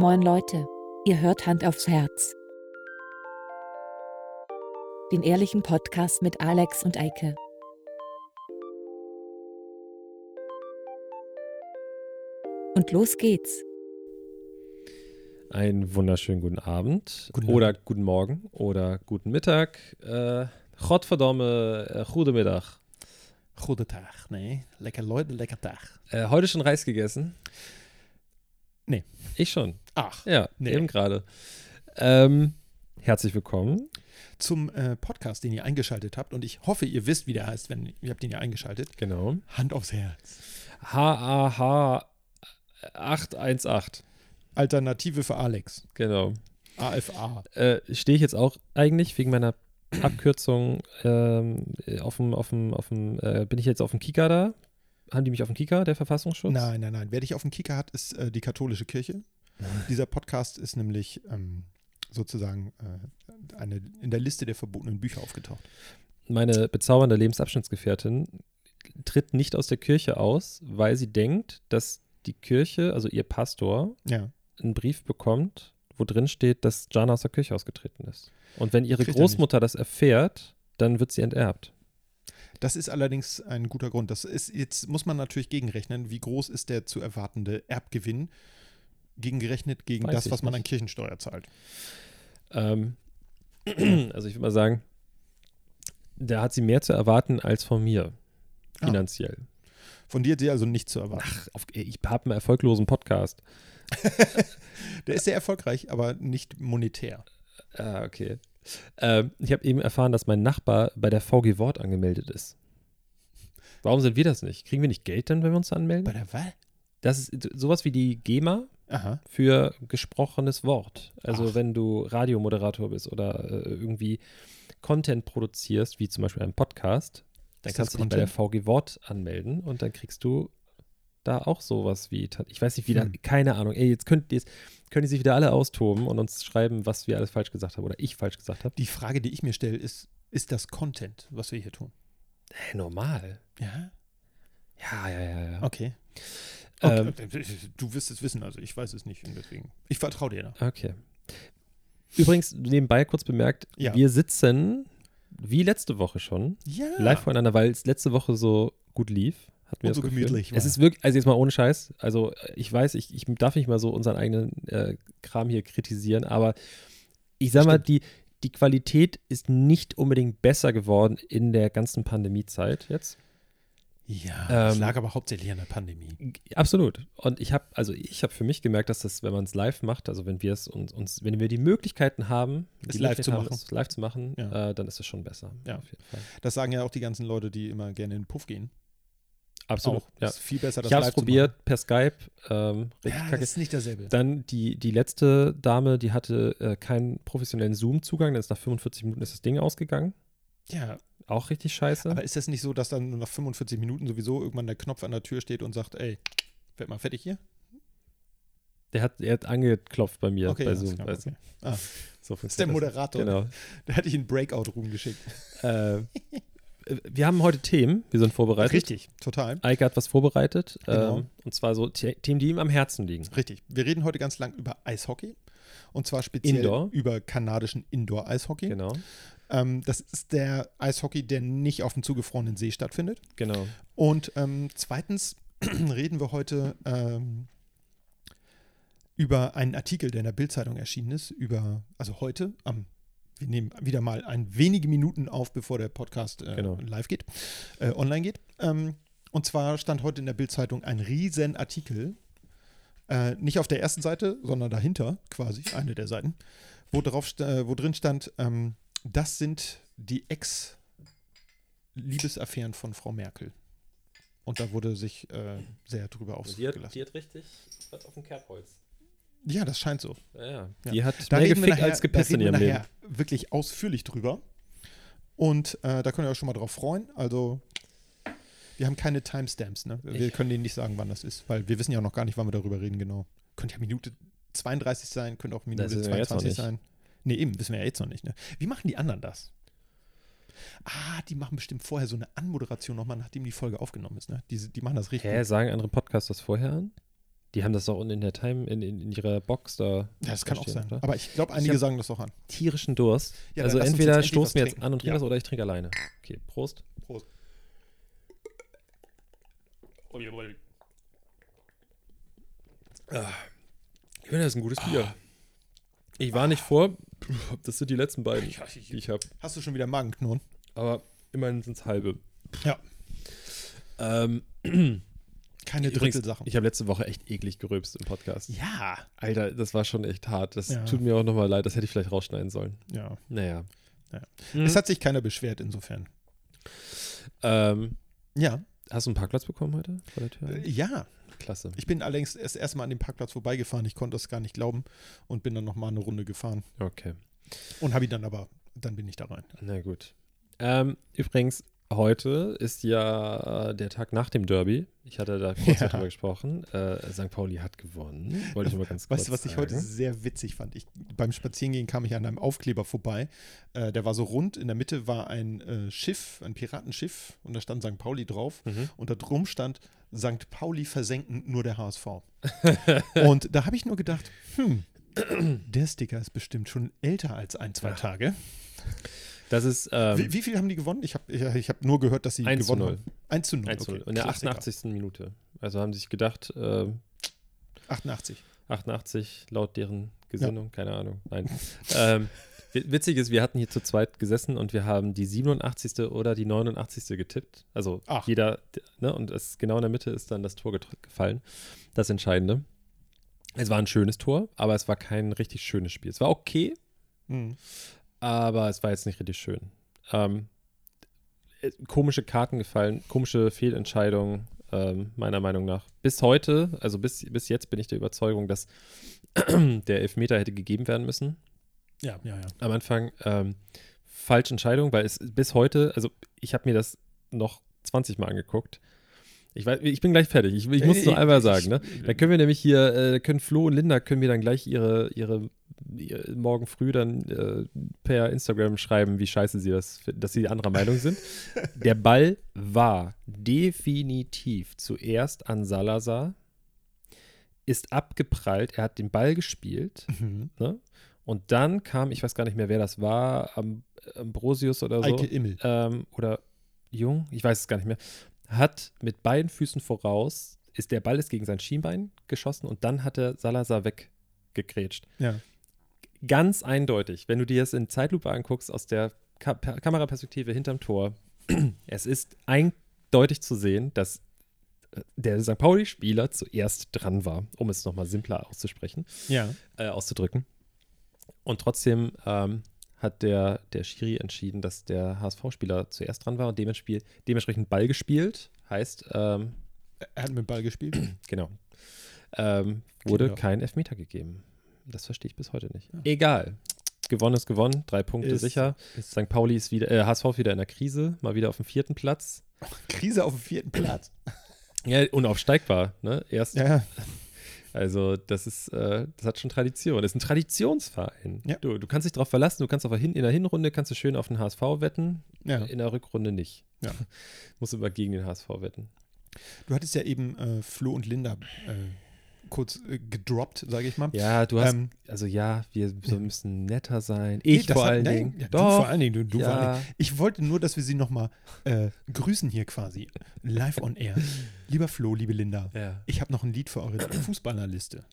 Moin Leute, ihr hört Hand aufs Herz. Den ehrlichen Podcast mit Alex und Eike. Und los geht's. Einen wunderschönen guten Abend Guten oder guten Morgen oder guten Mittag. Äh, Godverdomme, äh, goedemiddag. Goede Tag. Nee, lekker Leute, lekker Tag. Äh, heute schon Reis gegessen? Nee. Ich schon. Ach, Ja, Nee. eben gerade. Ähm, herzlich willkommen. zum äh, Podcast, den ihr eingeschaltet habt. Und ich hoffe, ihr wisst, wie der heißt, wenn ihr habt den ja eingeschaltet. Genau. Hand aufs Herz. HAH 818. Alternative für Alex. Genau. AFA. Äh, Stehe ich jetzt auch eigentlich wegen meiner Abkürzung ähm, auf dem, auf dem, auf dem, äh, bin ich jetzt auf dem Kika da? Haben die mich auf dem Kika, der Verfassungsschutz? Nein, nein, nein. Wer dich auf dem Kicker hat, ist äh, die katholische Kirche. Dieser Podcast ist nämlich ähm, sozusagen äh, eine, in der Liste der verbotenen Bücher aufgetaucht. meine bezaubernde Lebensabschnittsgefährtin tritt nicht aus der Kirche aus, weil sie denkt, dass die Kirche, also ihr Pastor, Ja. einen Brief bekommt, wo drin steht, dass Jana aus der Kirche ausgetreten ist. Und wenn ihre Kriegt er Großmutter das erfährt, dann wird sie enterbt. Das ist allerdings ein guter Grund. Das ist, jetzt muss man natürlich gegenrechnen, wie groß ist der zu erwartende Erbgewinn gegengerechnet gegen Weiß das, was man nicht. an Kirchensteuer zahlt. Ähm, also ich würde mal sagen, da hat sie mehr zu erwarten als von mir, Ah. finanziell. Von dir hat sie also nicht zu erwarten. Ach, auf, ich habe einen erfolglosen Podcast. Der ist sehr erfolgreich, aber nicht monetär. Ah, okay. Ähm, ich habe eben erfahren, dass mein Nachbar bei der VG Wort angemeldet ist. Warum sind wir das nicht? Kriegen wir nicht Geld dann, wenn wir uns anmelden? Bei der Wahl? Das ist sowas wie die GEMA Aha. für gesprochenes Wort. Also Ach. wenn du Radiomoderator bist oder äh, irgendwie Content produzierst, wie zum Beispiel einen Podcast, dann kannst du dich bei der? VG Wort anmelden und dann kriegst du da auch sowas wie, ich weiß nicht, wie da, Hm. keine Ahnung. Ey, jetzt könnt, jetzt können die sich wieder alle austoben und uns schreiben, was wir alles falsch gesagt haben oder ich falsch gesagt habe. Die Frage, die ich mir stelle, ist, ist das Content, was wir hier tun? Hey, normal. Ja? Ja, ja, ja, ja. Okay. Ähm, okay. Du wirst es wissen, also ich weiß es nicht und deswegen. Ich vertraue dir da. Okay. Übrigens, nebenbei kurz bemerkt, Ja. wir sitzen wie letzte Woche schon Ja. live voneinander, weil es letzte Woche so gut lief. Hatten wir Und so gemütlich Es ist wirklich, also jetzt mal ohne Scheiß, also äh, ich weiß, ich, ich darf nicht mal so unseren eigenen äh, Kram hier kritisieren, aber ich sag mal, Stimmt. die, die Qualität ist nicht unbedingt besser geworden in der ganzen Pandemiezeit jetzt. Ja, es Ähm, lag aber hauptsächlich an der Pandemie. Absolut. Und ich habe, also ich habe für mich gemerkt, dass das, wenn man es live macht, also wenn wir es uns, uns, wenn wir die Möglichkeiten haben, Es live zu haben, machen. es live zu machen, Ja. äh, dann ist es schon besser. Ja. Das sagen ja auch die ganzen Leute, die immer gerne in den Puff gehen. Absolut. Auch. Ja. Ist viel besser, das Ich habe es probiert per Skype. Ähm, Ja, kacke. das ist nicht dasselbe. Dann die, die letzte Dame, die hatte äh, keinen professionellen Zoom-Zugang, dann ist nach 45 Minuten ist das Ding ausgegangen. Ja, Auch richtig scheiße. aber ist das nicht so, dass dann nur nach 45 Minuten sowieso irgendwann der Knopf an der Tür steht und sagt, ey, werd mal fertig hier? der, hat, der hat angeklopft bei mir Okay, bei alles Zoom. weißt du? okay. Ah, So das ist der Moderator. Genau. Der hat dich in Breakout-Room geschickt. äh, wir haben heute Themen, wir sind vorbereitet. Richtig, total. Eike hat was vorbereitet. Genau. Ähm, und zwar so The Themen, die ihm am Herzen liegen. Richtig. Wir reden heute ganz lang über Eishockey. Und zwar speziell Indoor. über kanadischen Indoor-Eishockey. Genau. Ähm, das ist der Eishockey, der nicht auf dem zugefrorenen See stattfindet. Genau. Und ähm, zweitens reden wir heute ähm, über einen Artikel, der in der Bildzeitung erschienen ist, über, also heute, am, wir nehmen wieder mal ein wenige Minuten auf, bevor der Podcast äh, Genau. live geht, äh, online geht. Ähm, und zwar stand heute in der Bildzeitung ein riesen Artikel, äh, nicht auf der ersten Seite, sondern dahinter quasi, eine der Seiten, wo, drauf, äh, wo drin stand, ähm, das sind die Ex-Liebesaffären von Frau Merkel. Und da wurde sich äh, sehr drüber ausgelassen. hat richtig was auf dem Kerbholz. Ja, das scheint so. Ja, ja. Die hat Da mehr wir gefickt nachher, als gepisst in wir ihrem nachher Leben. wirklich ausführlich drüber. Und äh, da könnt ihr euch schon mal drauf freuen. Also, wir haben keine Timestamps, ne? Wir Ich- können denen nicht sagen, wann das ist, weil wir wissen ja auch noch gar nicht, wann wir darüber reden, genau. Könnte ja Minute 32 sein, könnte auch Minute wissen wir jetzt noch 22 nicht. sein. Nee, eben, wissen wir ja jetzt noch nicht, ne? Wie machen die anderen das? Ah, die machen bestimmt vorher so eine Anmoderation nochmal, nachdem die Folge aufgenommen ist, ne? Die, die machen das richtig. Hä, sagen andere Podcasts das vorher an? Die haben das doch unten in der Time, in, in, in ihrer Box da. Ja, das kann auch sein. oder? Aber ich glaube, Ich einige hab- sagen das auch an. Tierischen Durst. Ja, also entweder stoßen wir jetzt an und trinken Ja. das oder ich trinke alleine. Okay, Prost. Prost. Ah, Ich finde, das ist ein gutes Bier. Ich war nicht vor. Das sind die letzten beiden, die ich habe. Hast du schon wieder Magenknurren? Aber immerhin sind es halbe. Ja. Ähm, Keine Drittelsachen. ich habe letzte Woche echt eklig gerülpst im Podcast. Ja. Alter, das war schon echt hart. Das Ja. tut mir auch nochmal leid. Das hätte ich vielleicht rausschneiden sollen. Ja. Naja. Ja. Hm. Es hat sich keiner beschwert insofern. ähm, Ja. hast du einen Parkplatz bekommen heute vor der Tür? Äh, Ja. Klasse. Ich bin allerdings erst erstmal an dem Parkplatz vorbeigefahren. Ich konnte das gar nicht glauben und bin dann nochmal eine Runde gefahren. Okay. Und habe ihn dann aber, dann bin ich da rein. Na gut. Ähm, übrigens, heute ist ja äh, der Tag nach dem Derby. Ich hatte da kurz Ja. darüber gesprochen. Äh, St. Pauli hat gewonnen. Wollte ich mal ganz kurz Weißt du, was ich sagen. heute sehr witzig fand? Ich, beim Spazierengehen kam ich an einem Aufkleber vorbei. Äh, der war so rund. In der Mitte war ein äh, Schiff, ein Piratenschiff. Und da stand St. Pauli drauf. Mhm. Und da drum stand St. Pauli versenken, nur der HSV. und da habe ich nur gedacht, hm, der Sticker ist bestimmt schon älter als ein, zwei Ja. Tage. Das ist ähm, wie, wie viel haben die gewonnen? Ich habe ich, ich hab nur gehört, dass sie 1 zu gewonnen 0. haben. 1 zu 0. 1 zu 0. okay. In der Klassiker. 88. Minute. Also haben sie sich gedacht, äh, 88. 88 laut deren Gesinnung, keine Ahnung. Nein. ähm, wi- witzig ist, wir hatten hier zu zweit gesessen und wir haben die 87. oder die 89. getippt. Also Ach. jeder, ne, und es genau in der Mitte ist dann das Tor gefallen. Das Entscheidende. Es war ein schönes Tor, aber es war kein richtig schönes Spiel. Es war okay, Hm. Aber es war jetzt nicht richtig schön. Ähm, äh, komische Karten gefallen, komische Fehlentscheidungen, ähm, meiner Meinung nach. Bis heute, also bis, bis jetzt bin ich der Überzeugung, dass der Elfmeter hätte gegeben werden müssen. Ja, ja, ja. Am Anfang ähm, falsche Entscheidung, weil es bis heute, also ich habe mir das noch 20 Mal angeguckt. Ich, weiß, ich bin gleich fertig. Ich, ich muss es nur einmal sagen. Ne? Da können wir nämlich hier, äh, können Flo und Linda, können wir dann gleich ihre, ihre, ihre morgen früh dann äh, per Instagram schreiben, wie scheiße sie das finden, dass sie anderer Meinung sind. Der Ball war definitiv zuerst an Salazar, ist abgeprallt, er hat den Ball gespielt Mhm. ne? und dann kam, ich weiß gar nicht mehr, wer das war, Am Ambrosius oder so Eike Immel. ähm, oder Jung, ich weiß es gar nicht mehr, hat mit beiden Füßen voraus, ist der Ball ist gegen sein Schienbein geschossen und dann hat er Salazar weggegrätscht. Ja. Ganz eindeutig, wenn du dir das in Zeitlupe anguckst, aus der Ka Per- Kameraperspektive hinterm Tor, es ist eindeutig zu sehen, dass äh, der St. Pauli-Spieler zuerst dran war, um es nochmal simpler auszusprechen Ja. äh, auszudrücken. Und trotzdem ähm, hat der, der Schiri entschieden, dass der HSV-Spieler zuerst dran war und dementsprechend, Ball gespielt. Heißt, ähm, Er hat mit Ball gespielt. genau, ähm, wurde Kinder. kein Elfmeter gegeben. Das verstehe ich bis heute nicht. Egal. Gewonnen ist gewonnen, drei Punkte Ist- sicher. ist- St. Pauli ist wieder, äh, HSV ist wieder in der Krise, mal wieder auf dem vierten Platz. Krise auf dem vierten Platz. Ja, unaufsteigbar, ne? Erst, Ja, ja. Also, das ist, äh, das hat schon Tradition. Das ist ein Traditionsverein. Ja. Du, du kannst dich darauf verlassen, du kannst auf der Hin in der Hinrunde kannst du schön auf den HSV wetten, ja. in der Rückrunde nicht. Ja. Musst immer gegen den HSV wetten. Du hattest ja eben äh, Flo und Linda äh, kurz äh, gedroppt, sage ich mal. Ja, du hast, Ähm, also ja, wir so ja. müssen netter sein. nee, Ich das vor hat- allen nein, Dingen. Ja, Doch. vor allen Dingen. Du, du vor allen Dingen. ja. Ich wollte nur, dass wir sie nochmal äh, grüßen hier quasi. Live on air. Lieber Flo, liebe Linda, ja. ich habe noch ein Lied für eure Fußballerliste.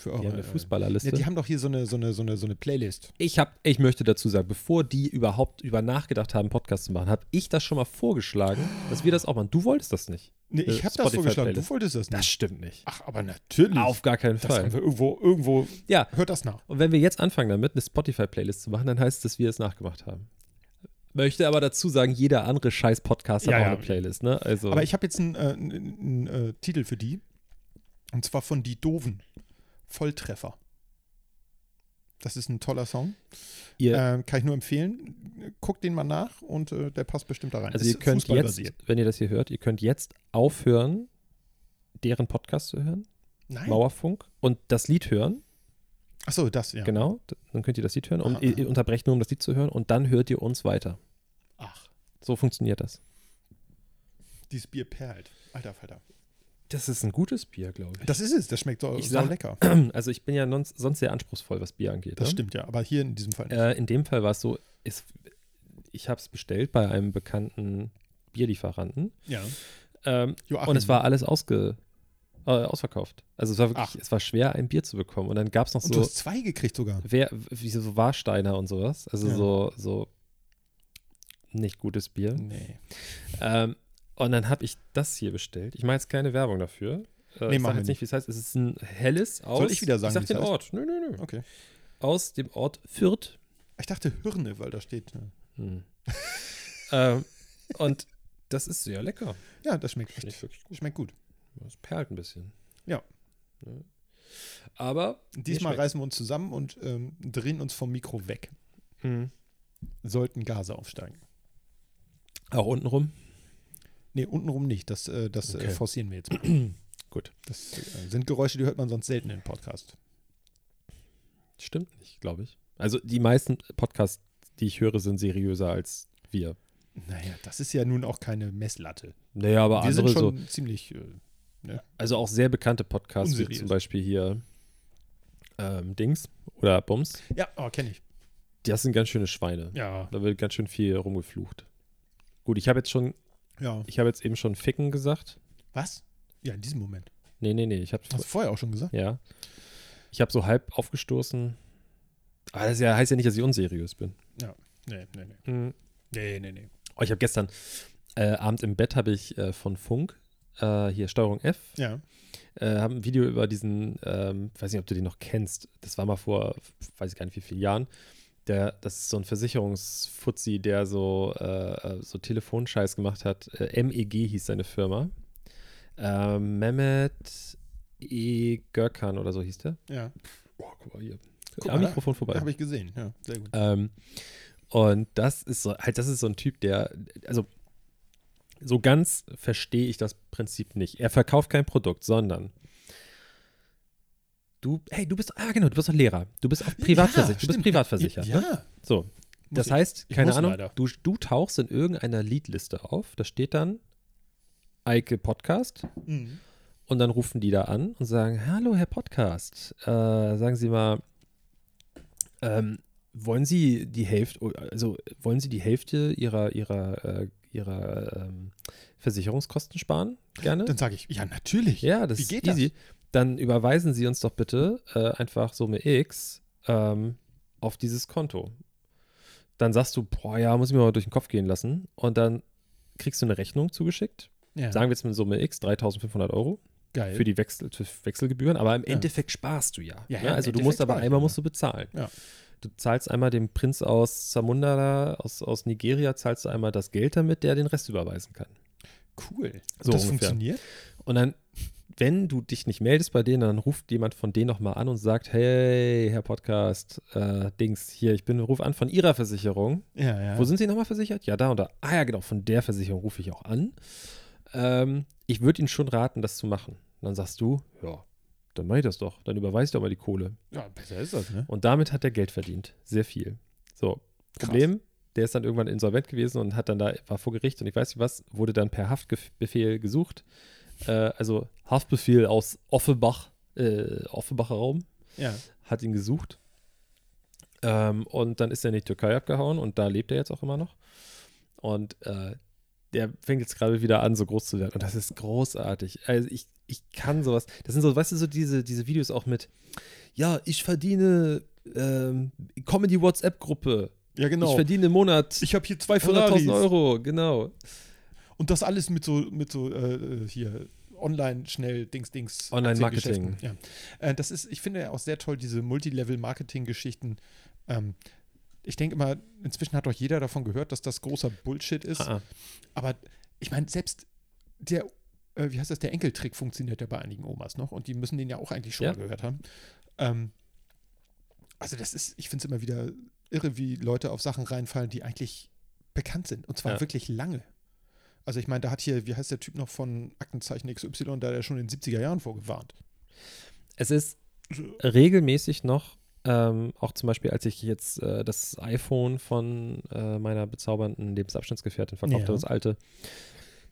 Für eure, Die haben eine äh, Fußballerliste. Ja, die haben doch hier so eine, so eine, so eine, so eine Playlist. ich, hab, ich möchte dazu sagen, bevor die überhaupt über nachgedacht haben, Podcast zu machen, habe ich das schon mal vorgeschlagen, dass wir das auch machen. Du wolltest das nicht. Nee, ich habe das vorgeschlagen. Du wolltest das nicht. Das stimmt nicht. Ach, aber natürlich. Auf gar keinen das haben Fall. wir irgendwo, irgendwo. Ja, Hört das nach. Und wenn wir jetzt anfangen damit, eine Spotify-Playlist zu machen, dann heißt es, dass wir es nachgemacht haben. Möchte aber dazu sagen, jeder andere scheiß Podcast hat Ja, auch ja. eine Playlist, ne? Also, Aber ich habe jetzt einen, äh, einen, einen äh, Titel für die. Und zwar von Die Doven. Volltreffer. Das ist ein toller Song. ihr, Ähm, kann ich nur empfehlen. Guckt den mal nach und äh, der passt bestimmt da rein. also Ist ihr könnt jetzt, wenn ihr das hier hört, ihr könnt jetzt aufhören, deren Podcast zu hören, Nein. Mauerfunk, und das Lied hören, Achso, das, ja. genau, dann könnt ihr das Lied hören und ihr, ah. ihr unterbrecht nur, um das Lied zu hören und dann hört ihr uns weiter. Ach, So funktioniert das. dieses Bier perlt. Alter Falter. Das ist ein gutes Bier, glaube ich. Das ist es, das schmeckt so, Ich sag- lecker. Also ich bin ja nons- sonst sehr anspruchsvoll, was Bier angeht. Das ne? stimmt ja, aber hier in diesem Fall nicht. Äh, in dem Fall war es so, es, ich habe es bestellt bei einem bekannten Bierlieferanten ja. ähm, und es war alles ausge, äh, ausverkauft. Also es war wirklich, Ach. es war schwer, ein Bier zu bekommen. Und dann gab es noch Und du so, hast zwei gekriegt sogar. wer, wie so Warsteiner und sowas. Also Ja. so, so nicht gutes Bier. Nee. Ähm, und dann habe ich das hier bestellt. Ich mache jetzt keine Werbung dafür. Äh, Nee, ich sage wir jetzt nicht, wie es heißt. Es ist ein helles aus. Soll ich wieder sagen, Ich sag den heißt? Ort. Nö, nö, nö. Okay. Aus dem Ort Fürth. Ich dachte Hirne, weil da steht. äh, Hm. ähm, und das ist sehr lecker. Ja, das schmeckt Finde ich echt. wirklich gut. Schmeckt gut. Es perlt ein bisschen. Ja. Ne? Aber Diesmal reißen wir uns zusammen und ähm, drehen uns vom Mikro weg. Hm. Sollten Gase aufsteigen. auch untenrum. Nee, untenrum nicht. Das, äh, das äh, Okay. forcieren wir jetzt mal. Gut. Das äh, sind Geräusche, die hört man sonst selten im Podcast. Stimmt nicht, glaube ich. Also die meisten Podcasts, die ich höre, sind seriöser als wir. Naja, das ist ja nun auch keine Messlatte. Naja, aber wir andere sind so. schon ziemlich. Äh, Also auch sehr bekannte Podcasts, wie Unseriös. zum Beispiel hier ähm, Dings oder Bums. ja, oh, kenne ich. Das sind ganz schöne Schweine. Ja, Da wird ganz schön viel rumgeflucht. Gut, ich habe jetzt schon, ja. ich habe jetzt eben schon Ficken gesagt. Was? Ja, in diesem Moment. Nee, nee, nee. Ich habe Hast du vorher auch schon gesagt? ja. Ich habe so halb aufgestoßen. Aber das ist ja, heißt ja nicht, dass ich unseriös bin. Nee, nee, nee. Nee, nee, nee. Oh, ich habe gestern äh, Abend im Bett habe ich äh, von Funk äh, hier Steuerung F Ja. äh, haben ein Video über diesen, ähm, weiß nicht, ob du den noch kennst. Das war mal vor, weiß ich gar nicht wie vielen Jahren. Der, das ist so ein Versicherungsfuzzi, der so, äh, äh, so Telefonscheiß gemacht hat. Äh, MEG hieß seine Firma. Ähm, Mehmet E. Görkan oder so hieß der. Ja. Oh, guck mal hier. Guck Am Mikrofon vorbei. Habe ich gesehen. Ja, sehr gut. Ähm, und das ist so, halt, das ist so ein Typ, der, also so ganz verstehe ich das Prinzip nicht. Er verkauft kein Produkt, sondern du, hey, du bist, ah genau, du bist doch Lehrer. Du bist auch privatversichert. du bist privatversichert. Ja. Ne? So, Muss das ich. heißt, Ich keine Ahnung, leider. du, du tauchst in irgendeiner Leadliste auf, da steht dann Eike Podcast Mhm. und dann rufen die da an und sagen, hallo Herr Podcast, äh, sagen Sie mal, ähm, wollen Sie die Hälfte, also wollen Sie die Hälfte Ihrer, Ihrer, äh, Ihrer ähm, Versicherungskosten sparen? Gerne? Dann sage ich, ja, natürlich. ja, das Wie geht easy. Dann überweisen Sie uns doch bitte äh, einfach Summe X ähm, auf dieses Konto. Dann sagst du, boah, ja, muss ich mir mal durch den Kopf gehen lassen. Und dann kriegst du eine Rechnung zugeschickt. Ja. Sagen wir jetzt mit Summe X, 3500 Euro Geil. für die Wechsel, für Wechselgebühren, aber im Ja. Endeffekt sparst du ja. Ja, ne? ja, im also du musst aber einmal musst du bezahlen. Du zahlst einmal dem Prinz aus Zamunda da, aus, aus Nigeria, zahlst du einmal das Geld damit, der den Rest überweisen kann. cool. So das ungefähr. funktioniert? Und dann, wenn du dich nicht meldest bei denen, dann ruft jemand von denen nochmal an und sagt, hey, Herr Podcast, äh, Dings, hier, ich bin, ruf an von Ihrer Versicherung. Ja, ja. Wo sind Sie nochmal versichert? Ja, da und da. Ah ja, genau, von der Versicherung rufe ich auch an. Ähm, ich würde Ihnen schon raten, das zu machen. Und dann sagst du, ja, dann mach ich das doch. Dann ich doch mal die Kohle. ja, besser ist das, ne? Und damit hat er Geld verdient. Sehr viel. So, Krass. Problem, der ist dann irgendwann insolvent gewesen und hat dann da, war vor Gericht und ich weiß nicht was, wurde dann per Haftbefehl gesucht. Äh, also Haftbefehl aus Offenbach, äh, Offenbacher Raum, Ja. hat ihn gesucht. Ähm, und dann ist er in die Türkei abgehauen und da lebt er jetzt auch immer noch. Und äh, der fängt jetzt gerade wieder an, so groß zu werden. Und das ist großartig. Also ich, ich kann sowas. Das sind so, weißt du, so diese, diese Videos auch mit, ja, ich verdiene ähm, Comedy-WhatsApp-Gruppe. Ja, genau. Ich verdiene im Monat Ich habe hier zwei Ferraris. 100.000 Euro, genau. Und das alles mit so, mit so äh, hier online schnell Dings, Dings. Online-Marketing. Ja. Äh, das ist, ich finde ja auch sehr toll, diese Multilevel-Marketing-Geschichten. Ähm, ich denke immer, inzwischen hat doch jeder davon gehört, dass das großer Bullshit ist. Ah, ah. Aber ich meine, selbst der, äh, wie heißt das, der Enkeltrick funktioniert ja bei einigen Omas noch und die müssen den ja auch eigentlich schon Ja. mal gehört haben. Ähm, also das ist, ich finde es immer wieder irre, wie Leute auf Sachen reinfallen, die eigentlich bekannt sind und zwar Ja. wirklich lange. Also ich meine, da hat hier, wie heißt der Typ noch von Aktenzeichen XY, da hat er schon in den 70er Jahren vorgewarnt. Es ist regelmäßig noch, ähm, auch zum Beispiel, als ich jetzt äh, das iPhone von äh, meiner bezaubernden Lebensabschnittsgefährtin verkauft Ja. das alte,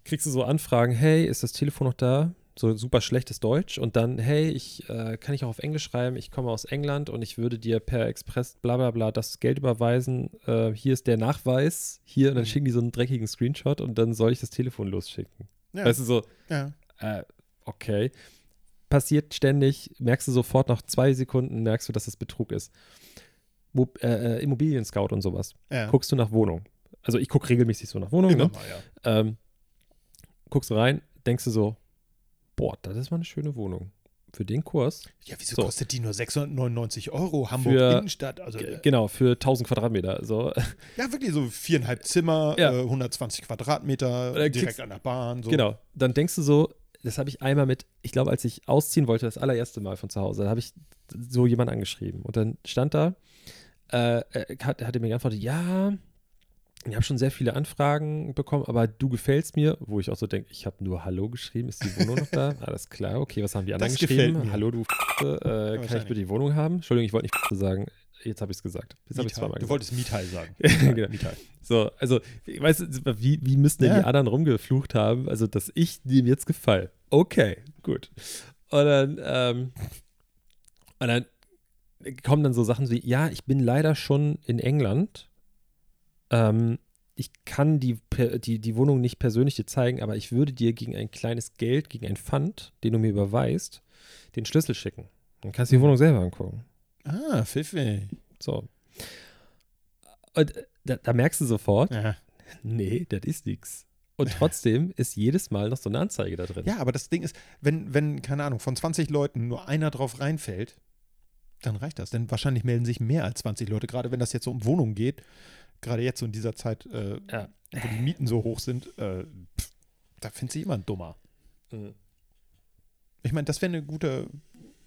kriegst du so Anfragen, hey, ist das Telefon noch da? So super schlechtes Deutsch und dann, hey, ich äh, kann ich auch auf Englisch schreiben, ich komme aus England und ich würde dir per Express bla bla bla das Geld überweisen. Äh, hier ist der Nachweis, hier, und dann Mhm. schicken die so einen dreckigen Screenshot und dann soll ich das Telefon losschicken. Ja. Weißt du, so, ja. äh, okay. Passiert ständig, merkst du sofort nach zwei Sekunden, merkst du, dass das Betrug ist. Mo äh, äh, Immobilien-Scout und sowas. ja. Guckst du nach Wohnung. Also ich gucke regelmäßig so nach Wohnungen. Immer Ne? mal, ja. Ähm, guckst du rein, denkst du so, boah, das ist mal eine schöne Wohnung. Für den Kurs, Ja, wieso So. kostet die nur 699 Euro? Hamburg Für- Innenstadt. Also, äh, genau, für 1000 Quadratmeter. So. ja, wirklich so viereinhalb Zimmer, Ja. äh, 120 Quadratmeter, Oder direkt kriegst- an der Bahn. So. Genau, dann denkst du so, das habe ich einmal mit, ich glaube, als ich ausziehen wollte, das allererste Mal von zu Hause, da habe ich so jemanden angeschrieben. Und dann stand da, äh, er hat, hat er mir geantwortet, ja, ich habe schon sehr viele Anfragen bekommen, aber du gefällst mir, wo ich auch so denke, ich habe nur Hallo geschrieben, ist die Wohnung noch da? Alles klar, okay, was haben die anderen Das geschrieben? Hallo, du äh, kann ich bitte die Wohnung haben? Entschuldigung, ich wollte nicht sagen, jetzt habe ich es gesagt. Jetzt habe ich zweimal Du gesagt. wolltest Mietheil sagen. Genau. Mietheil. So, also, ich weiß, wie, wie müssten denn Ja. die anderen rumgeflucht haben? Also, dass ich dem jetzt gefall. Okay, gut. Und dann, ähm, und dann kommen dann so Sachen wie, ja, ich bin leider schon in England. Ähm, ich kann die, die, die Wohnung nicht persönlich dir zeigen, aber ich würde dir gegen ein kleines Geld, gegen ein Pfand, den du mir überweist, den Schlüssel schicken. Dann kannst du die Wohnung selber angucken. Ah, Pfiffi. So. Und äh, da, da merkst du sofort, Ja. Nee, das ist nix. Und trotzdem ist jedes Mal noch so eine Anzeige da drin. ja, aber das Ding ist, wenn, wenn, keine Ahnung, von 20 Leuten nur einer drauf reinfällt, dann reicht das. Denn wahrscheinlich melden sich mehr als 20 Leute, gerade wenn das jetzt so um Wohnungen geht. Gerade jetzt so in dieser Zeit, äh, Ja. wo die Mieten so hoch sind, äh, pff, da findet sich jemand dummer. Mhm. Ich meine, das wäre eine gute,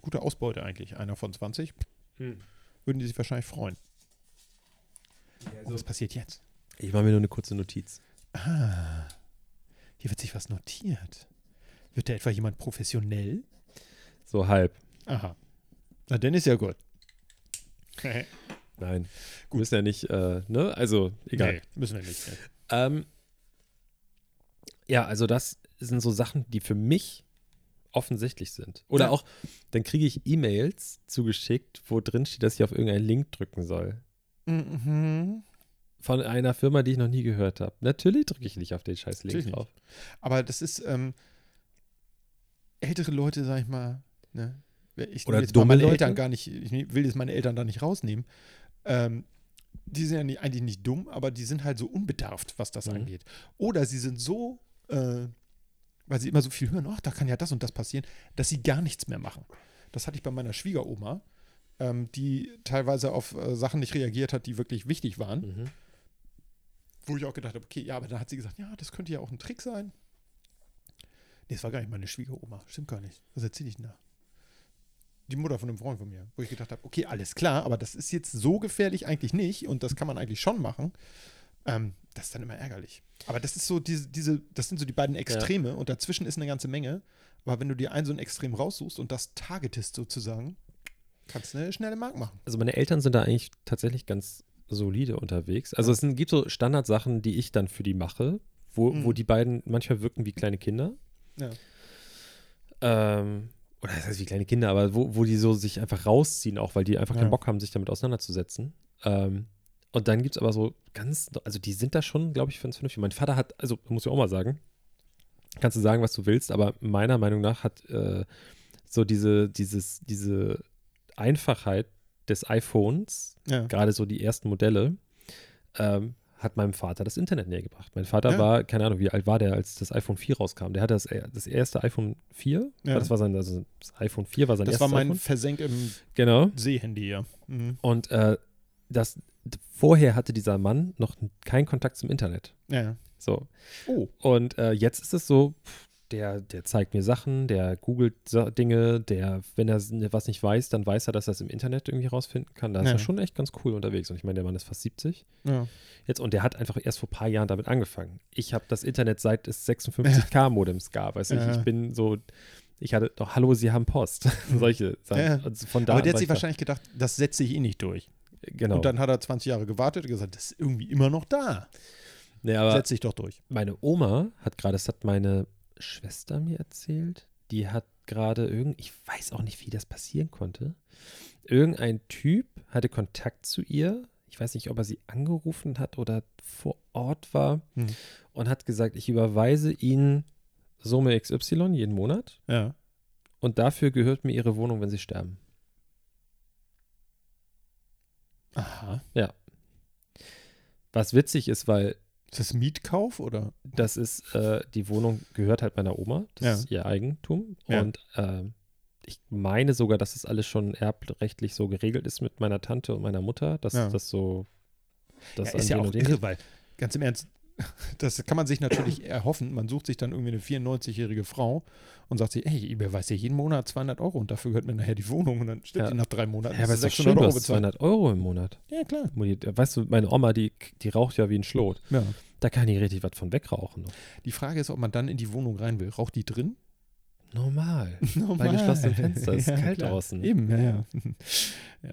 gute Ausbeute eigentlich. Einer von 20 würden die sich wahrscheinlich freuen. Und was passiert jetzt? Ich mache mir nur eine kurze Notiz. Ah, hier wird sich was notiert. Wird da etwa jemand professionell? So halb. Aha. Na, dann ist ja gut. Nein. Gut. Müssen ja nicht, äh, ne? Also, egal. Nee, müssen wir nicht. ne? Ähm, ja, also das sind so Sachen, die für mich offensichtlich sind. Oder Ja. auch, dann kriege ich E-Mails zugeschickt, wo drin steht, dass ich auf irgendeinen Link drücken soll. Mhm. Von einer Firma, die ich noch nie gehört habe. Natürlich drücke ich nicht auf den scheiß Link Natürlich drauf. Aber das ist ähm, ältere Leute, sag ich mal, ne? Ich Oder jetzt dumme meine Leute? Eltern gar nicht, ich will jetzt meine Eltern da nicht rausnehmen. Ähm, die sind ja nicht, eigentlich nicht dumm, aber die sind halt so unbedarft, was das Mhm. angeht. Oder sie sind so, äh, weil sie immer so viel hören, ach, da kann ja das und das passieren, dass sie gar nichts mehr machen. Das hatte ich bei meiner Schwiegeroma, ähm, die teilweise auf äh, Sachen nicht reagiert hat, die wirklich wichtig waren. Mhm. Wo ich auch gedacht habe, okay, ja, aber dann hat sie gesagt, ja, das könnte ja auch ein Trick sein. Nee, das war gar nicht meine Schwiegeroma. Stimmt gar nicht. Was erzähle ich denn da? Die Mutter von einem Freund von mir, wo ich gedacht habe, okay, alles klar, aber das ist jetzt so gefährlich eigentlich nicht und das kann man eigentlich schon machen. Ähm, das ist dann immer ärgerlich. Aber das ist so diese, diese, das sind so die beiden Extreme und dazwischen ist eine ganze Menge. Aber wenn du dir ein so ein Extrem raussuchst und das targetest sozusagen, kannst du eine schnelle Mark machen. Also meine Eltern sind da eigentlich tatsächlich ganz solide unterwegs. Also es gibt so Standardsachen, die ich dann für die mache, wo, Mhm. wo die beiden manchmal wirken wie kleine Kinder. Ja. Ähm, oder das heißt wie kleine Kinder, aber wo, wo die so sich einfach rausziehen, auch weil die einfach Ja. keinen Bock haben, sich damit auseinanderzusetzen. Ähm, und dann gibt es aber so ganz, also die sind da schon, glaube ich, ganz vernünftig. Mein Vater hat, also muss ich auch mal sagen, kannst du sagen, was du willst, aber meiner Meinung nach hat äh, so diese, dieses, diese Einfachheit des iPhones, Ja. gerade so die ersten Modelle, ähm, hat meinem Vater das Internet näher gebracht. Mein Vater Ja. war, keine Ahnung, wie alt war der, als das iPhone 4 rauskam? Der hatte das, das erste iPhone 4. Ja. Das war sein, also das iPhone 4 war sein Das war erstes mein iPhone. Versenk im Genau. Seehandy, ja. Mhm. Und äh, das, vorher hatte dieser Mann noch keinen Kontakt zum Internet. Ja. So. Oh. Und äh, jetzt ist es so, pff, der, der zeigt mir Sachen, der googelt Dinge, der, wenn er was nicht weiß, dann weiß er, dass er es im Internet irgendwie rausfinden kann. Da ist Ja. er schon echt ganz cool unterwegs. Und ich meine, der Mann ist fast 70 Ja. jetzt und der hat einfach erst vor ein paar Jahren damit angefangen. Ich habe das Internet seit es 56K-Modems gab. Weißt du, ich, Ja. ich bin so, ich hatte doch, hallo, Sie haben Post. Solche Sachen. Ja. Also von da Aber der hat sich wahrscheinlich gedacht, das setze ich eh nicht durch. Genau. Und dann hat er 20 Jahre gewartet und gesagt, das ist irgendwie immer noch da. nee, Setz dich doch durch. meine Oma hat gerade, das hat meine Schwester mir erzählt, die hat gerade irgend, ich weiß auch nicht, wie das passieren konnte. Irgendein Typ hatte Kontakt zu ihr. Ich weiß nicht, ob er sie angerufen hat oder vor Ort war Hm. und hat gesagt, ich überweise Ihnen Summe XY jeden Monat Ja. und dafür gehört mir Ihre Wohnung, wenn Sie sterben. Aha. Was witzig ist, weil Ist das Mietkauf oder? das ist, äh, die Wohnung gehört halt meiner Oma, das Ja. ist ihr Eigentum. Ja. Und ähm, ich meine sogar, dass es alles schon erbrechtlich so geregelt ist mit meiner Tante und meiner Mutter, dass Ja. das so. Das ja, ist ja auch irre, weil, ganz im Ernst, das kann man sich natürlich erhoffen. Man sucht sich dann irgendwie eine 94-jährige Frau und sagt sich, ey, ich überweise dir jeden Monat 200 Euro und dafür gehört mir nachher die Wohnung und dann stimmt Ja. die nach drei Monaten. Ja, aber dass ist du doch schön, du hast bezahlt. 200 Euro im Monat. Ja, klar. Weißt du, meine Oma, die, die raucht ja wie ein Schlot. Ja. Da kann die richtig was von wegrauchen. Noch. Die Frage ist, ob man dann in die Wohnung rein will. Raucht die drin? Normal. Normal. geschlossenem Fenster, ist kalt klar. draußen. Eben, ja, ja. ja.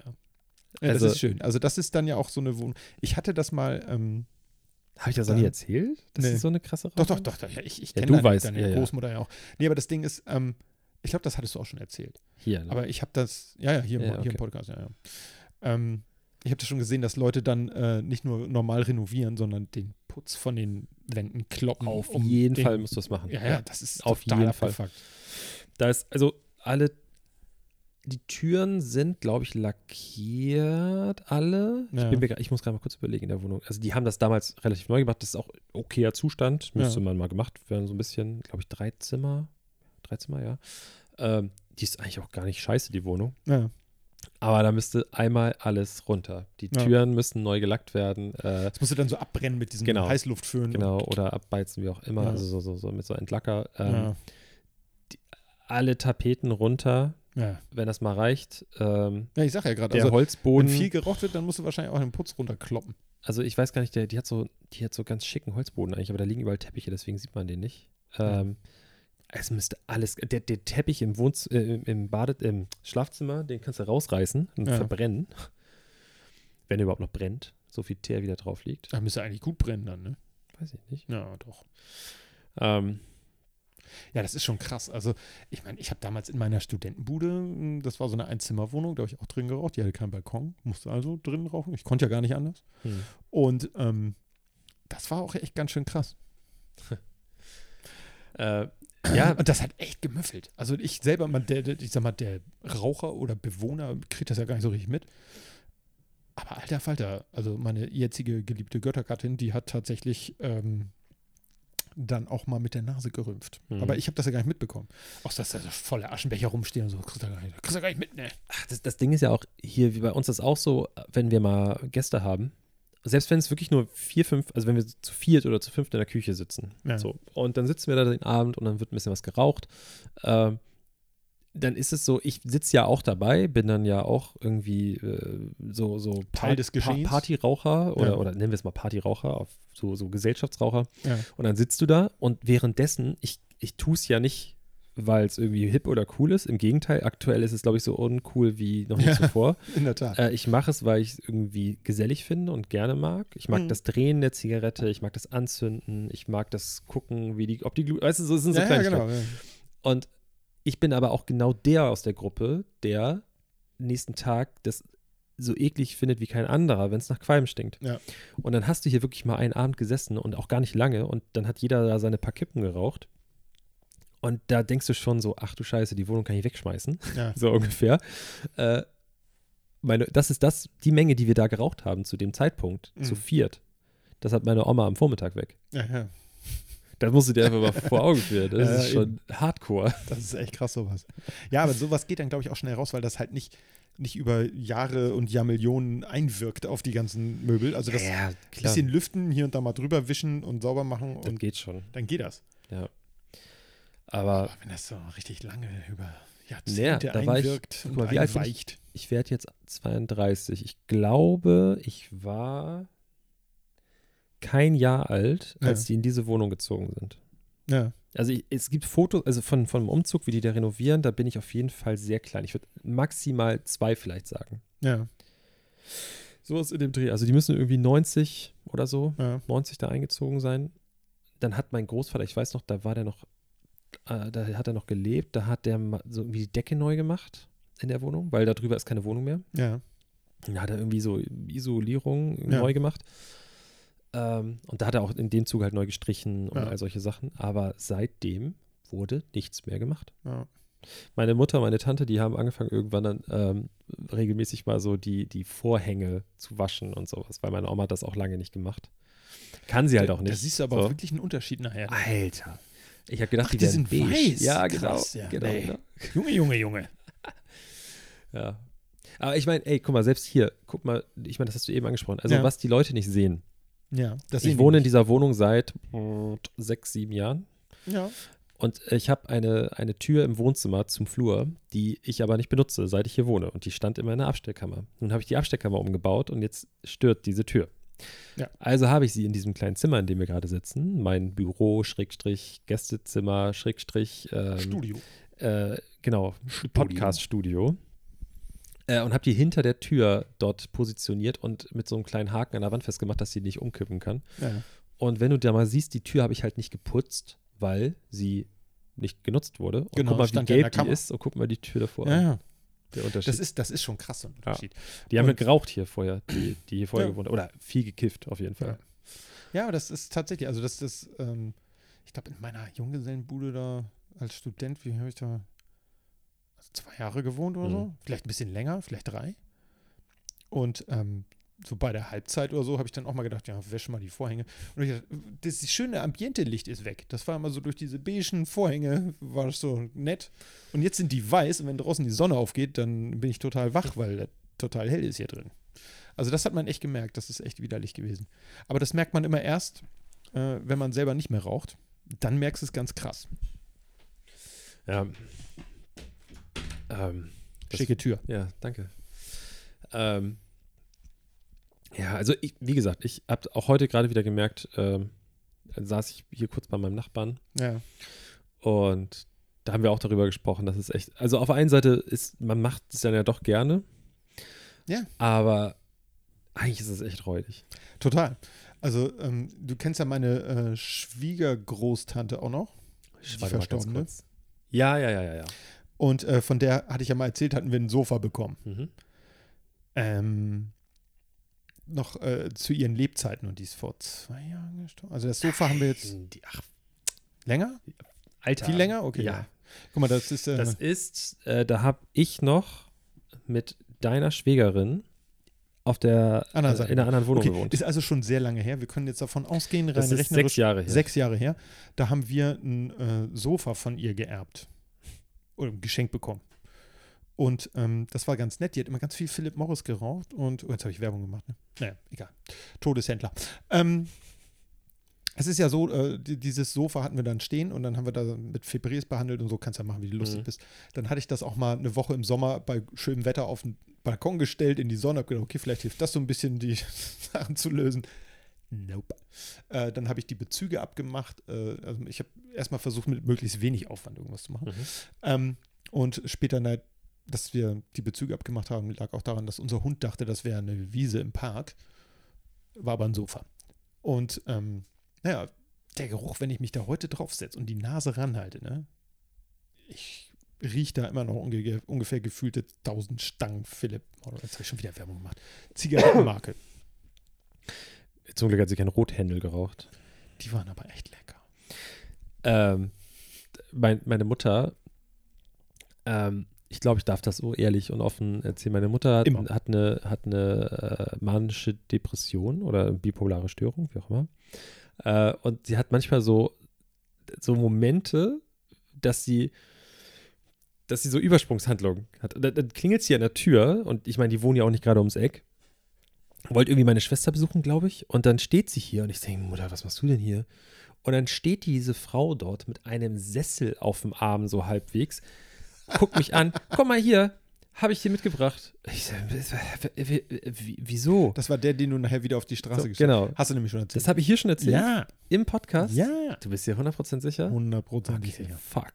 ja Also- das ist schön. Also das ist dann ja auch so eine Wohnung. Ich hatte das mal, ähm, Habe ich das nie erzählt? Das Nee. ist so eine krasse doch, doch, Raucherei? doch, doch, ja, ich, ich Ja, kenne du deine, weißt, deine ja. Großmutter ja auch. Nee, aber das Ding ist, ähm, ich glaube, das hattest du auch schon erzählt. Hier, ne? Aber ich habe das, ja, ja, hier, im- hier im okay. Podcast, ja, ja. Ähm, ich habe das schon gesehen, dass Leute dann äh, nicht nur normal renovieren, sondern den Putz von den Wänden kloppen. Auf um jeden den, Fall musst du das machen. Ja, ja, das ist Auf jeden Fall. abgefuckt. Da ist, also alle, die Türen sind, glaube ich, lackiert, alle. Ja. Ich, mir, ich muss gerade mal kurz überlegen in der Wohnung. Also die haben das damals relativ neu gemacht, das ist auch okayer Zustand, müsste Ja. man mal gemacht werden, so ein bisschen, glaube ich, drei Zimmer, drei Zimmer, ja. Ähm, die ist eigentlich auch gar nicht scheiße, die Wohnung. Ja. Aber da müsste einmal alles runter. Die Ja. Türen müssen neu gelackt werden. Äh, Das musst du dann so abbrennen mit diesem Genau. Heißluftföhn. genau, oder abbeizen, wie auch immer. Ja. Also so, so, so mit so Entlacker. Und, Ähm, ja. Alle Tapeten runter, Ja. wenn das mal reicht. Ähm, ja, ich sag ja gerade, der also Holzboden. wenn viel geraucht wird, dann musst du wahrscheinlich auch den Putz runterkloppen. also ich weiß gar nicht, der, die hat so, die hat so ganz schicken Holzboden eigentlich, aber da liegen überall Teppiche, deswegen sieht man den nicht. Ähm, Es müsste alles, der, der Teppich im Wohnz äh, im- im Bade, im Schlafzimmer, den kannst du rausreißen und Ja. verbrennen. Wenn er überhaupt noch brennt. So viel Teer wieder drauf liegt. Da müsste eigentlich gut brennen dann, ne? Weiß ich nicht. Ja, doch. Ähm, Ja, das ist schon krass. Also, ich meine, ich habe damals in meiner Studentenbude, mh, das war so eine Einzimmerwohnung, da habe ich auch drin geraucht. Die hatte keinen Balkon, musste also drin rauchen. Ich konnte ja gar nicht anders. hm. Und ähm, das war auch echt ganz schön krass. äh, ja, Und das hat echt gemüffelt. Also ich selber, man, der, der, ich sag mal, der Raucher oder Bewohner kriegt das ja gar nicht so richtig mit. Aber alter Falter, also meine jetzige geliebte Göttergattin, die hat tatsächlich ähm, dann auch mal mit der Nase gerümpft. Mhm. Aber ich habe das ja gar nicht mitbekommen. Auch dass da so volle Aschenbecher rumstehen und so, kriegst du gar nicht, kriegst du gar nicht mit, ne? Ach, das, das Ding ist ja auch hier, wie bei uns ist auch so, wenn wir mal Gäste haben, selbst wenn es wirklich nur vier, fünf, also wenn wir zu viert oder zu fünft in der Küche sitzen, Ja. so, und dann sitzen wir da den Abend und dann wird ein bisschen was geraucht, ähm, dann ist es so, ich sitze ja auch dabei, bin dann ja auch irgendwie äh, so, so Teil des Geschehens. Partyraucher oder, Ja. oder nennen wir es mal Partyraucher, auf so, so Gesellschaftsraucher. Ja. Und dann sitzt du da und währenddessen, ich, ich tue es ja nicht, weil es irgendwie hip oder cool ist. Im Gegenteil, aktuell ist es, glaube ich, so uncool wie noch nie Ja. zuvor. In der Tat. Äh, ich mache es, weil ich es irgendwie gesellig finde und gerne mag. Ich mag Mhm. das Drehen der Zigarette, ich mag das Anzünden, ich mag das Gucken, wie die, ob die Glu weißt du, so es sind so ja, ja, Kleinigkeiten. genau. Ja. Und ich bin aber auch genau der aus der Gruppe, der nächsten Tag das so eklig findet wie kein anderer, wenn es nach Qualm stinkt. Ja. Und dann hast du hier wirklich mal einen Abend gesessen und auch gar nicht lange und dann hat jeder da seine paar Kippen geraucht. Und da denkst du schon so, ach du Scheiße, die Wohnung kann ich wegschmeißen. Ja. so ungefähr. Äh, meine, das ist das, die Menge, die wir da geraucht haben zu dem Zeitpunkt, Mhm. zu viert. Das hat meine Oma am Vormittag weg. Ja, ja. Das musst du dir einfach mal vor Augen führen. Das Ja, ist schon hardcore. Das ist echt krass, sowas. Ja, aber sowas geht dann, glaube ich, auch schnell raus, weil das halt nicht, nicht über Jahre und Jahrmillionen einwirkt auf die ganzen Möbel. Also das ja, bisschen lüften, hier und da mal drüber wischen und sauber machen Das und geht schon. dann geht das. Aber Aber wenn das so richtig lange über Jahrzehnte Ja, da war ich- einwirkt und mal, bin ich? einweicht. ich werde jetzt 32. Ich glaube, ich war kein Jahr alt, als Ja. die in diese Wohnung gezogen sind. Ja. Also ich, es gibt Fotos, also von, von dem Umzug, wie die da renovieren, da bin ich auf jeden Fall sehr klein. Ich würde maximal zwei vielleicht sagen. Ja. Sowas in dem Dreh. Also die müssen irgendwie 90 oder so, Ja. 90 da eingezogen sein. Dann hat mein Großvater, ich weiß noch, da war der noch äh, da hat er noch gelebt, da hat der so irgendwie die Decke neu gemacht in der Wohnung, weil da drüber ist keine Wohnung mehr. Ja. Da hat er irgendwie so Isolierung Ja. neu gemacht. Ähm, und da hat er auch in dem Zug halt neu gestrichen und Ja. all solche Sachen. Aber seitdem wurde nichts mehr gemacht. ja. Meine Mutter, meine Tante, die haben angefangen irgendwann dann ähm, regelmäßig mal so die, die Vorhänge zu waschen und sowas, weil meine Oma hat das auch lange nicht gemacht. Kann sie halt auch nicht. Da siehst du aber so. auch wirklich einen Unterschied nachher. Alter. Ich habe gedacht, Ach, die, die sind beige. weiß. Ja, Krass, genau. ja. genau, Nee. genau. Junge, Junge, Junge. Ja. Aber ich meine, ey, guck mal, selbst hier, guck mal, ich meine, das hast du eben angesprochen. Also, Ja. was die Leute nicht sehen. Ja, ich wohne in dieser Wohnung seit sechs, sieben Jahren. Ja. Und ich habe eine, eine Tür im Wohnzimmer zum Flur, die ich aber nicht benutze, seit ich hier wohne. Und die stand immer in der Abstellkammer. Nun habe ich die Abstellkammer umgebaut und jetzt stört diese Tür. Ja. Also habe ich sie in diesem kleinen Zimmer, in dem wir gerade sitzen, mein Büro, Schrägstrich, Gästezimmer, Schrägstrich, ähm, Studio. äh, genau, Studio. Podcast-Studio. Äh, und habe die hinter der Tür dort positioniert und mit so einem kleinen Haken an der Wand festgemacht, dass sie nicht umkippen kann. Ja. Und wenn du da mal siehst, die Tür habe ich halt nicht geputzt, weil sie nicht genutzt wurde. Und Genau, guck mal, wie ja gelb die ist und guck mal die Tür davor ja, an. ja. Der Unterschied. Das ist, das ist schon krass, so ein Unterschied. die haben ja und- geraucht hier vorher, die, die hier vorher Ja. gewohnt. Oder viel gekifft auf jeden Fall. Ja, aber das ist tatsächlich, also das ist, ähm, ich glaube, in meiner Junggesellenbude da als Student, wie habe ich da zwei Jahre gewohnt oder so? Mhm. Vielleicht ein bisschen länger, vielleicht drei. Und ähm, so bei der Halbzeit oder so habe ich dann auch mal gedacht, ja, wäsche mal die Vorhänge. Und ich dachte, das schöne Ambiente-Licht ist weg. Das war immer so durch diese beigen Vorhänge, war das so nett. Und jetzt sind die weiß und wenn draußen die Sonne aufgeht, dann bin ich total wach, weil das total hell ist hier drin. Also das hat man echt gemerkt, das ist echt widerlich gewesen. Aber das merkt man immer erst, äh, wenn man selber nicht mehr raucht. Dann merkst du es ganz krass. Ja. Ähm, das- Schicke Tür. Ja, danke. Ähm, ja, also ich, wie gesagt, ich habe auch heute gerade wieder gemerkt, ähm, saß ich hier kurz bei meinem Nachbarn Ja. und da haben wir auch darüber gesprochen, dass es echt, also auf der einen Seite ist, man macht es dann ja doch gerne. Ja. Aber eigentlich ist es echt räudig. Total. Also, ähm, du kennst ja meine äh, Schwiegergroßtante auch noch. Ich Die Verstorbene? Ja, ja, ja, ja, ja. Und äh, von der hatte ich ja mal erzählt, hatten wir ein Sofa bekommen. Mhm. Ähm, noch äh, zu ihren Lebzeiten und die ist vor zwei Jahren gestorben. Also das Sofa haben wir jetzt Die, ach, länger? Alter. Viel länger? Okay. Ja. Guck mal, das ist äh, Das ist, äh, da habe ich noch mit deiner Schwägerin auf der, Anderen äh, Seite. in einer anderen Wohnung okay, gewohnt. ist also schon sehr lange her. Wir können jetzt davon ausgehen, rein Das ist rechnerisch, sechs Jahre her. sechs Jahre her. Da haben wir ein äh, Sofa von ihr geerbt oder geschenkt bekommen. Und ähm, das war ganz nett. Die hat immer ganz viel Philip Morris geraucht und oh, jetzt habe ich Werbung gemacht. Ne? Naja, egal. Todeshändler. Ähm, es ist ja so, äh, die, dieses Sofa hatten wir dann stehen und dann haben wir da mit Febris behandelt und so kannst du ja machen, wie du lustig Mhm. bist. Dann hatte ich das auch mal eine Woche im Sommer bei schönem Wetter auf den Balkon gestellt, in die Sonne, hab gedacht, okay, vielleicht hilft das so ein bisschen, die Sachen zu lösen. Nope. Äh, dann habe ich die Bezüge abgemacht. Äh, also ich habe erstmal versucht, mit möglichst wenig Aufwand irgendwas zu machen. Mhm. Ähm, und später, na, dass wir die Bezüge abgemacht haben, lag auch daran, dass unser Hund dachte, das wäre eine Wiese im Park. War aber ein Sofa. Und ähm, naja, der Geruch, wenn ich mich da heute draufsetze und die Nase ranhalte, ne? Ich rieche da immer noch unge ungefähr gefühlte 1000 Stangen Philipp. Oh, jetzt habe ich schon wieder Werbung gemacht. Zigarettenmarke. Zum Glück hat sie kein Rothändel geraucht. Die waren aber echt lecker. Ähm, mein, meine Mutter, ähm, ich glaube, ich darf das so ehrlich und offen erzählen. Meine Mutter hat, hat eine, hat eine äh, manische Depression oder bipolare Störung, wie auch immer. Äh, und sie hat manchmal so, so Momente, dass sie, dass sie so Übersprungshandlungen hat. Und dann, dann klingelt sie an der Tür und ich meine, die wohnen ja auch nicht gerade ums Eck. Wollte irgendwie meine Schwester besuchen, glaube ich. Und dann steht sie hier und ich denke, Mutter, was machst du denn hier? Und dann steht diese Frau dort mit einem Sessel auf dem Arm, so halbwegs, guckt mich an, komm mal hier, habe ich hier mitgebracht. Ich sag, w- w- w- wieso? Das war der, den du nachher wieder auf die Straße So, gestellt genau. Hast du nämlich schon erzählt. Das habe ich hier schon erzählt. ja, Im Podcast. ja. Du bist dir 100% sicher? 100 Prozent Okay, sicher. fuck.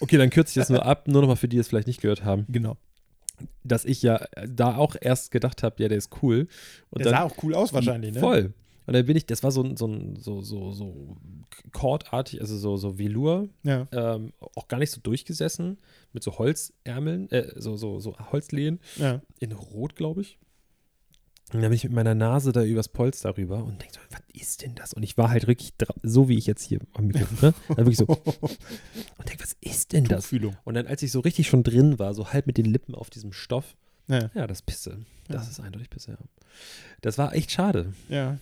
Okay, dann kürze ich das nur ab, nur nochmal für die, die es vielleicht nicht gehört haben, Genau. Dass ich ja da auch erst gedacht habe, ja, der ist cool. Und Der sah auch cool aus wahrscheinlich, ne? Voll. Und dann bin ich, das war so ein, so ein, so, so, so kordartig, also so, so Velour, Ja. ähm, auch gar nicht so durchgesessen, mit so Holzärmeln, äh, so, so, so Holzlehen, Ja. in Rot, glaube ich. Und dann bin ich mit meiner Nase da übers Polster rüber und denke so, was ist denn das? Und ich war halt wirklich so, wie ich jetzt hier am Mikrofon, ne? Dann wirklich so und denke, was ist denn das? Tuchfühlung. Und dann, als ich so richtig schon drin war, so halb mit den Lippen auf diesem Stoff, Ja. ja, das Pisse. Das Ja. ist eindeutig Pisse, ja. Das war echt schade. Ja.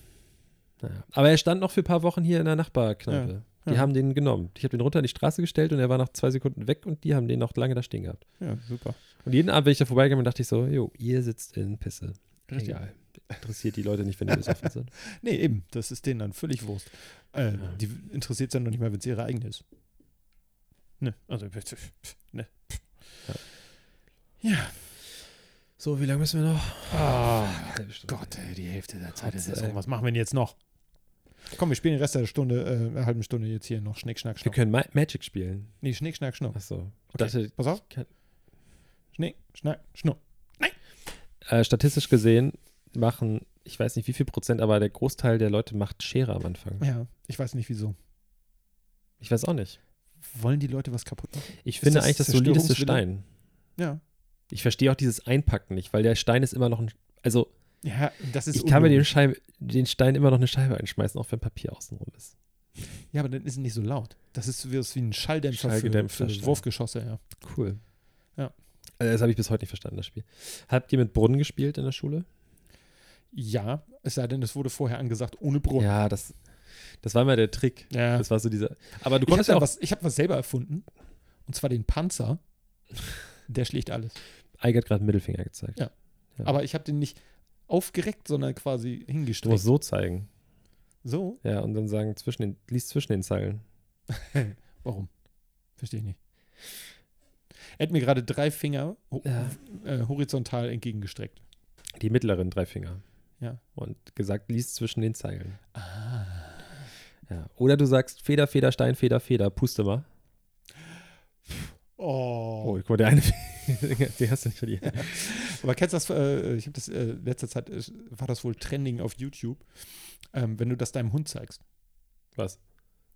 Naja. Aber er stand noch für ein paar Wochen hier in der Nachbarkneipe. Ja. Die haben den genommen. Ich habe den runter an die Straße gestellt und er war nach zwei Sekunden weg und die haben den noch lange da stehen gehabt. ja, super. Und jeden Abend, wenn ich da vorbeigegangen bin, dachte ich so, jo, ihr sitzt in Pisse. Richtig. Egal. Interessiert die Leute nicht, wenn die besoffen sind. Nee, eben. Das ist denen dann völlig Wurst. Äh, Ja. Die interessiert es dann noch nicht mal, wenn es ihre eigene ist. Ne, also, ne. Ja. So, wie lange müssen wir noch? Halbe Stunde. Gott, ey, die Hälfte der Zeit ist Gott jetzt rum. Was machen wir denn jetzt noch? Komm, wir spielen den Rest der Stunde, äh, einer halben Stunde jetzt hier noch Schnick, Schnack, Wir Schnuck. können Ma Magic spielen. Nee, Schnick, Schnack, Schnuck. Achso. Okay. Pass auf. Schnick, Schnack, Schnuck. Äh, statistisch gesehen machen, ich weiß nicht wie viel Prozent, aber der Großteil der Leute macht Schere am Anfang. Ja, ich weiß nicht wieso. Ich weiß auch nicht. Wollen die Leute was kaputt machen? Ich finde das eigentlich das solideste? Stein. Ja. Ich verstehe auch dieses Einpacken nicht, weil der Stein ist immer noch ein. Also, Ja, das ist ich kann mir den. Scheibe, den Stein immer noch eine Scheibe einschmeißen, auch wenn Papier außenrum ist. Ja, aber dann ist es nicht so laut. Das ist wie, wie ein Schalldämpfer, Schalldämpfer, für, für. Wurfgeschosse, ja. Cool. Also das habe ich bis heute nicht verstanden, das Spiel. Habt ihr mit Brunnen gespielt in der Schule? Ja, es sei denn, es wurde vorher angesagt, ohne Brunnen. Ja, das, das war immer der Trick. Ja. Das war so dieser. Aber du Ich habe konntest ja auch. was, ich hab was selber erfunden. Und zwar den Panzer. Der schlägt alles. Eike hat gerade Mittelfinger gezeigt. Ja. Ja. Aber ich habe den nicht aufgereckt, sondern quasi Du musst hingestreckt. so zeigen. So? Ja, und dann sagen, zwischen den, lies zwischen den Zeilen. Warum? Verstehe ich nicht. Er hat mir gerade drei Finger ho Ja. äh, horizontal entgegengestreckt. Die mittleren drei Finger. Ja. Und gesagt, lies zwischen den Zeilen. Ah. Ja. Oder du sagst Feder, Feder, Stein, Feder, Feder, puste mal. Oh. Oh, guck mal, der eine die hast du nicht verdient. Aber kennst du das, äh, ich habe das äh, letzter Zeit, äh, war das wohl trending auf YouTube, ähm, wenn du das deinem Hund zeigst, Was?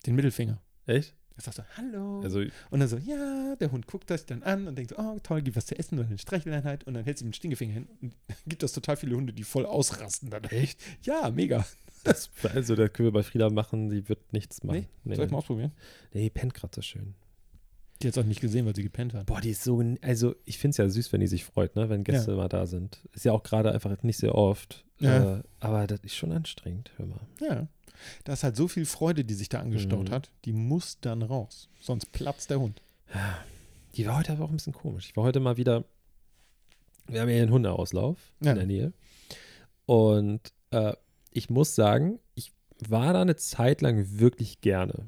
den Mittelfinger. Echt? Er sagt so, hallo. Also, und dann so, ja, der Hund guckt das dann an und denkt so, oh toll, gib was zu essen oder eine Streicheleinheit und dann hält sie mit dem Stinkefinger hin und gibt das total viele Hunde, die voll ausrasten dann. Echt? Ja, mega. das, also, da können wir bei Frieda machen, die wird nichts machen. Nee? Soll ich mal ausprobieren? nee pennt gerade so schön. Die hat es auch nicht gesehen, weil sie gepennt hat. Boah, die ist so, also ich finde es ja süß, wenn die sich freut, ne, wenn Gäste mal da sind. Ist ja auch gerade einfach nicht sehr oft. Ja. Äh, aber das ist schon anstrengend, hör mal. Ja. Da ist halt so viel Freude, die sich da angestaut Mhm. hat, die muss dann raus. Sonst platzt der Hund. Die war heute aber auch ein bisschen komisch. Ich war heute mal wieder, wir haben ja einen Hundeauslauf Ja. in der Nähe. Und äh, ich muss sagen, ich war da eine Zeit lang wirklich gerne.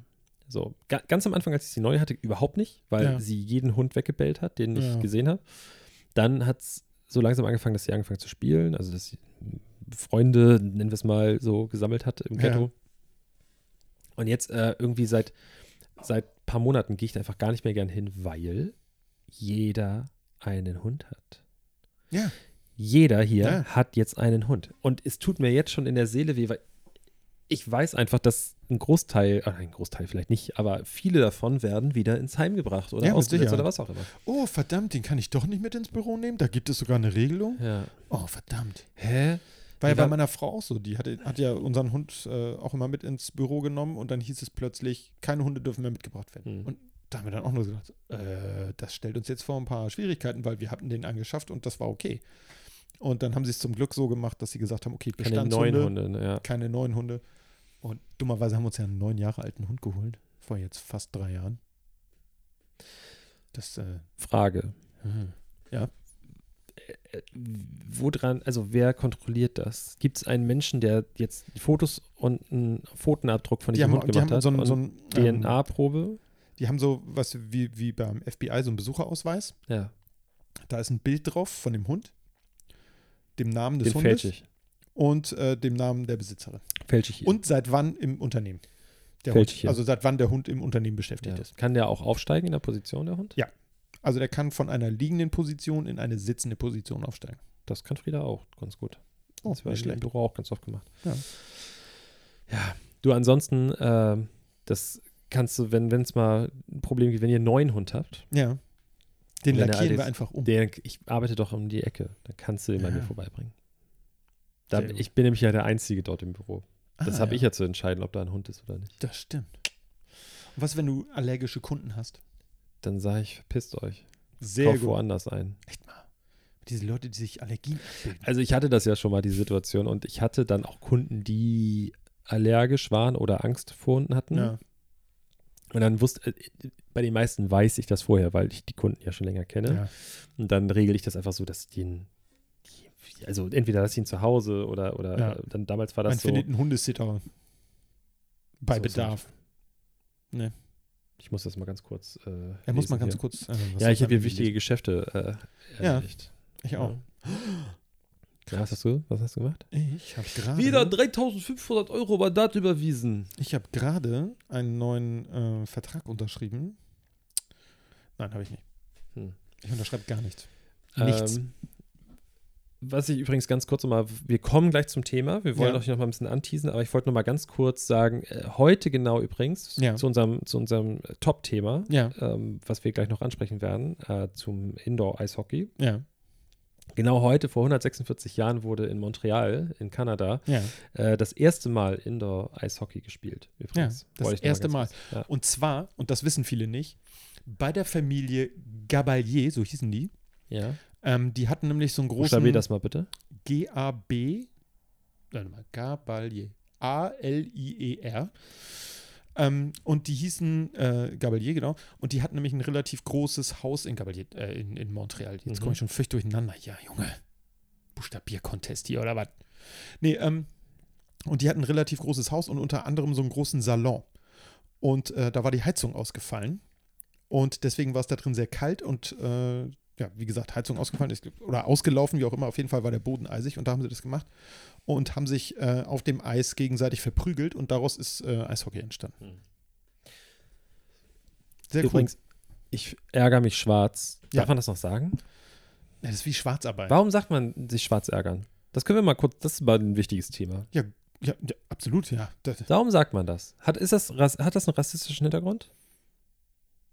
So, ga, ganz am Anfang, als ich sie neu hatte, überhaupt nicht, weil Ja. sie jeden Hund weggebellt hat, den ich Ja. gesehen habe. Dann hat es so langsam angefangen, dass sie angefangen zu spielen, also dass sie Freunde, nennen wir es mal, so gesammelt hat im Ja. Und jetzt äh, irgendwie seit, seit ein paar Monaten gehe ich da einfach gar nicht mehr gern hin, weil jeder einen Hund hat. Ja. Jeder hier Ja. hat jetzt einen Hund. Und es tut mir jetzt schon in der Seele weh, weil ich weiß einfach, dass ein Großteil, äh, ein Großteil vielleicht nicht, aber viele davon werden wieder ins Heim gebracht oder Ja, ausgesetzt oder was auch immer. Oh, verdammt, den kann ich doch nicht mit ins Büro nehmen. Da gibt es sogar eine Regelung. Ja. Oh, verdammt. Hä? War ja bei meiner Frau auch so. Die hatte, hat ja unseren Hund äh, auch immer mit ins Büro genommen und dann hieß es plötzlich, keine Hunde dürfen mehr mitgebracht werden. Hm. Und da haben wir dann auch nur gesagt, äh, das stellt uns jetzt vor ein paar Schwierigkeiten, weil wir hatten den angeschafft und das war okay. Und dann haben sie es zum Glück so gemacht, dass sie gesagt haben, okay, Keine neuen Hunde, ne? ja. keine neuen Hunde. Und dummerweise haben wir uns ja einen neun Jahre alten Hund geholt, vor jetzt fast drei Jahren. Das, äh, Frage. hm. Äh, Woran, also wer kontrolliert das? Gibt es einen Menschen, der jetzt die Fotos und einen Pfotenabdruck von die diesem haben, Hund die gemacht haben hat? so ein, so ein ähm, DNA-Probe? Die haben so was wie, wie beim FBI, so einen Besucherausweis. Ja, Da ist ein Bild drauf von dem Hund, dem Namen des den Hundes fälsche ich. und äh, dem Namen der Besitzerin. Fälsche ich hier. Und seit wann im Unternehmen. Der Fällt Hund, also seit wann der Hund im Unternehmen beschäftigt ja. ist. Kann der auch aufsteigen in der Position, der Hund? Ja. Also der kann von einer liegenden Position in eine sitzende Position aufsteigen. Das kann Frieda auch ganz gut. Oh, das war im. Büro auch ganz oft gemacht. Ja. Ja, du ansonsten, ähm, das kannst du, wenn es mal ein Problem gibt, wenn ihr einen neuen Hund habt, Ja. Den er lackieren wir ist, einfach um. der, ich arbeite doch um die Ecke, dann kannst du den bei mir Ja. vorbeibringen. Da, ich bin nämlich ja der Einzige dort im Büro. Das Ah, habe ich ja zu entscheiden, ob da ein Hund ist oder nicht. Das stimmt. Und was, wenn du allergische Kunden hast? Dann sage ich, verpisst euch. Sehr Kauf woanders ein. Echt mal. Diese Leute, die sich Allergien. Also ich hatte das ja schon mal, die Situation, und ich hatte dann auch Kunden, die allergisch waren oder Angst vor Hunden hatten. ja. Und dann wusste, äh, bei den meisten weiß ich das vorher, weil ich die Kunden ja schon länger kenne. ja. Und dann regel ich das einfach so, dass die, also entweder lasse ich ihn zu Hause oder, oder Ja. äh, dann damals war Man das so. findet einen Hundesitter bei So Bedarf. Ich muss das mal ganz kurz. Äh, Er muss mal ganz hier. kurz. äh, Ja, ich habe hier wichtige gelesen? Geschäfte äh, Ja. Ich auch. Ja, was hast du? Was hast du gemacht? Ich habe gerade. Wieder 3500 Euro Mandat überwiesen. Ich habe gerade einen neuen äh, Vertrag unterschrieben. Nein, habe ich nicht. Hm. Ich unterschreibe gar nichts. Nichts. Ähm, was ich übrigens ganz kurz nochmal, wir kommen gleich zum Thema. Wir wollen Ja. euch noch mal ein bisschen anteasen, aber ich wollte noch mal ganz kurz sagen, äh, heute genau übrigens, Ja. zu unserem, zu unserem Top-Thema, Ja, ähm, was wir gleich noch ansprechen werden, äh, zum Indoor-Eishockey. ja, Genau heute, vor 146 Jahren, wurde in Montreal, in Kanada, ja. äh, das erste Mal Indoor-Eishockey gespielt. Übrigens. Ja, das Wollte erste ganz kurz- Ja. Und zwar, und das wissen viele nicht, bei der Familie Gabalier, so hießen die, ja. Ähm, die hatten nämlich so einen großen Buchstabier das mal bitte. G-A-B, warte mal, Gabalier, A-L-I-E-R. Ähm, und die hießen äh, Gabalier, genau. Und die hatten nämlich ein relativ großes Haus in Gabalier, äh, in, in Montreal. Jetzt Mhm. komme ich schon völlig durcheinander. Ja, Junge. Buchstabier-Contest hier oder was? Nee, ähm, und die hatten ein relativ großes Haus und unter anderem so einen großen Salon. Und äh, da war die Heizung ausgefallen. Und deswegen war es da drin sehr kalt und äh, ja, wie gesagt, Heizung ausgefallen ist oder ausgelaufen, wie auch immer. Auf jeden Fall war der Boden eisig und da haben sie das gemacht und haben sich äh, auf dem Eis gegenseitig verprügelt und daraus ist äh, Eishockey entstanden. Hm. Sehr Übrigens, ich ärgere mich schwarz. Darf Ja. man das noch sagen? cool. Ja, das ist wie Schwarzarbeit. Warum sagt man sich schwarz ärgern? Das können wir mal kurz, das ist mal ein wichtiges Thema. Ja, ja, absolut, ja. Warum sagt man das? Hat, ist das, hat das einen rassistischen Hintergrund?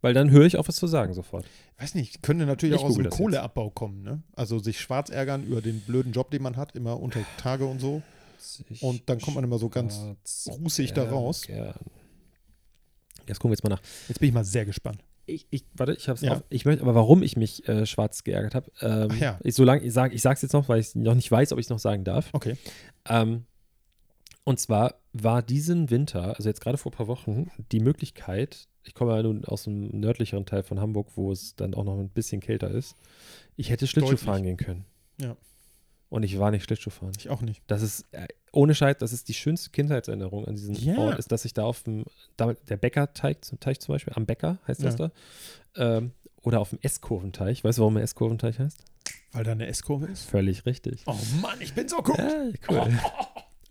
Weil dann höre ich auf, was zu sagen sofort. weiß nicht, könnte natürlich Ich auch aus dem Kohleabbau kommen, ne? Also sich schwarz ärgern über den blöden Job, den man hat, immer unter Tage und so. Und dann kommt man immer so ganz rußig da raus. ärgern. Jetzt gucken wir jetzt mal nach. Jetzt bin ich mal sehr gespannt. Ich, ich, warte, ich hab's Ja. auf. Ich möchte, aber warum ich mich äh, schwarz geärgert habe, ähm, ja. ich, solange, ich, sag, ich sag's jetzt noch, weil ich noch nicht weiß, ob ich es noch sagen darf. Okay. Ähm, und zwar war diesen Winter, also jetzt gerade vor ein paar Wochen, die Möglichkeit, ich komme ja nun aus dem nördlicheren Teil von Hamburg, wo es dann auch noch ein bisschen kälter ist, ich hätte Schlittschuh fahren gehen können. Ja. Und ich war nicht Schlittschuh fahren. Ich auch nicht. Das ist, äh, ohne Scheiß, das ist die schönste Kindheitserinnerung an diesem Ja. Ort, ist, dass ich da auf dem, der Bäckerteig zum Teich zum Beispiel, am Bäcker heißt das Ja. da, ähm, oder auf dem S-Kurventeich. Weißt du, warum der S-Kurventeich heißt? Weil da eine S-Kurve ist. Völlig richtig. Oh Mann, ich bin so gut. Ja, cool.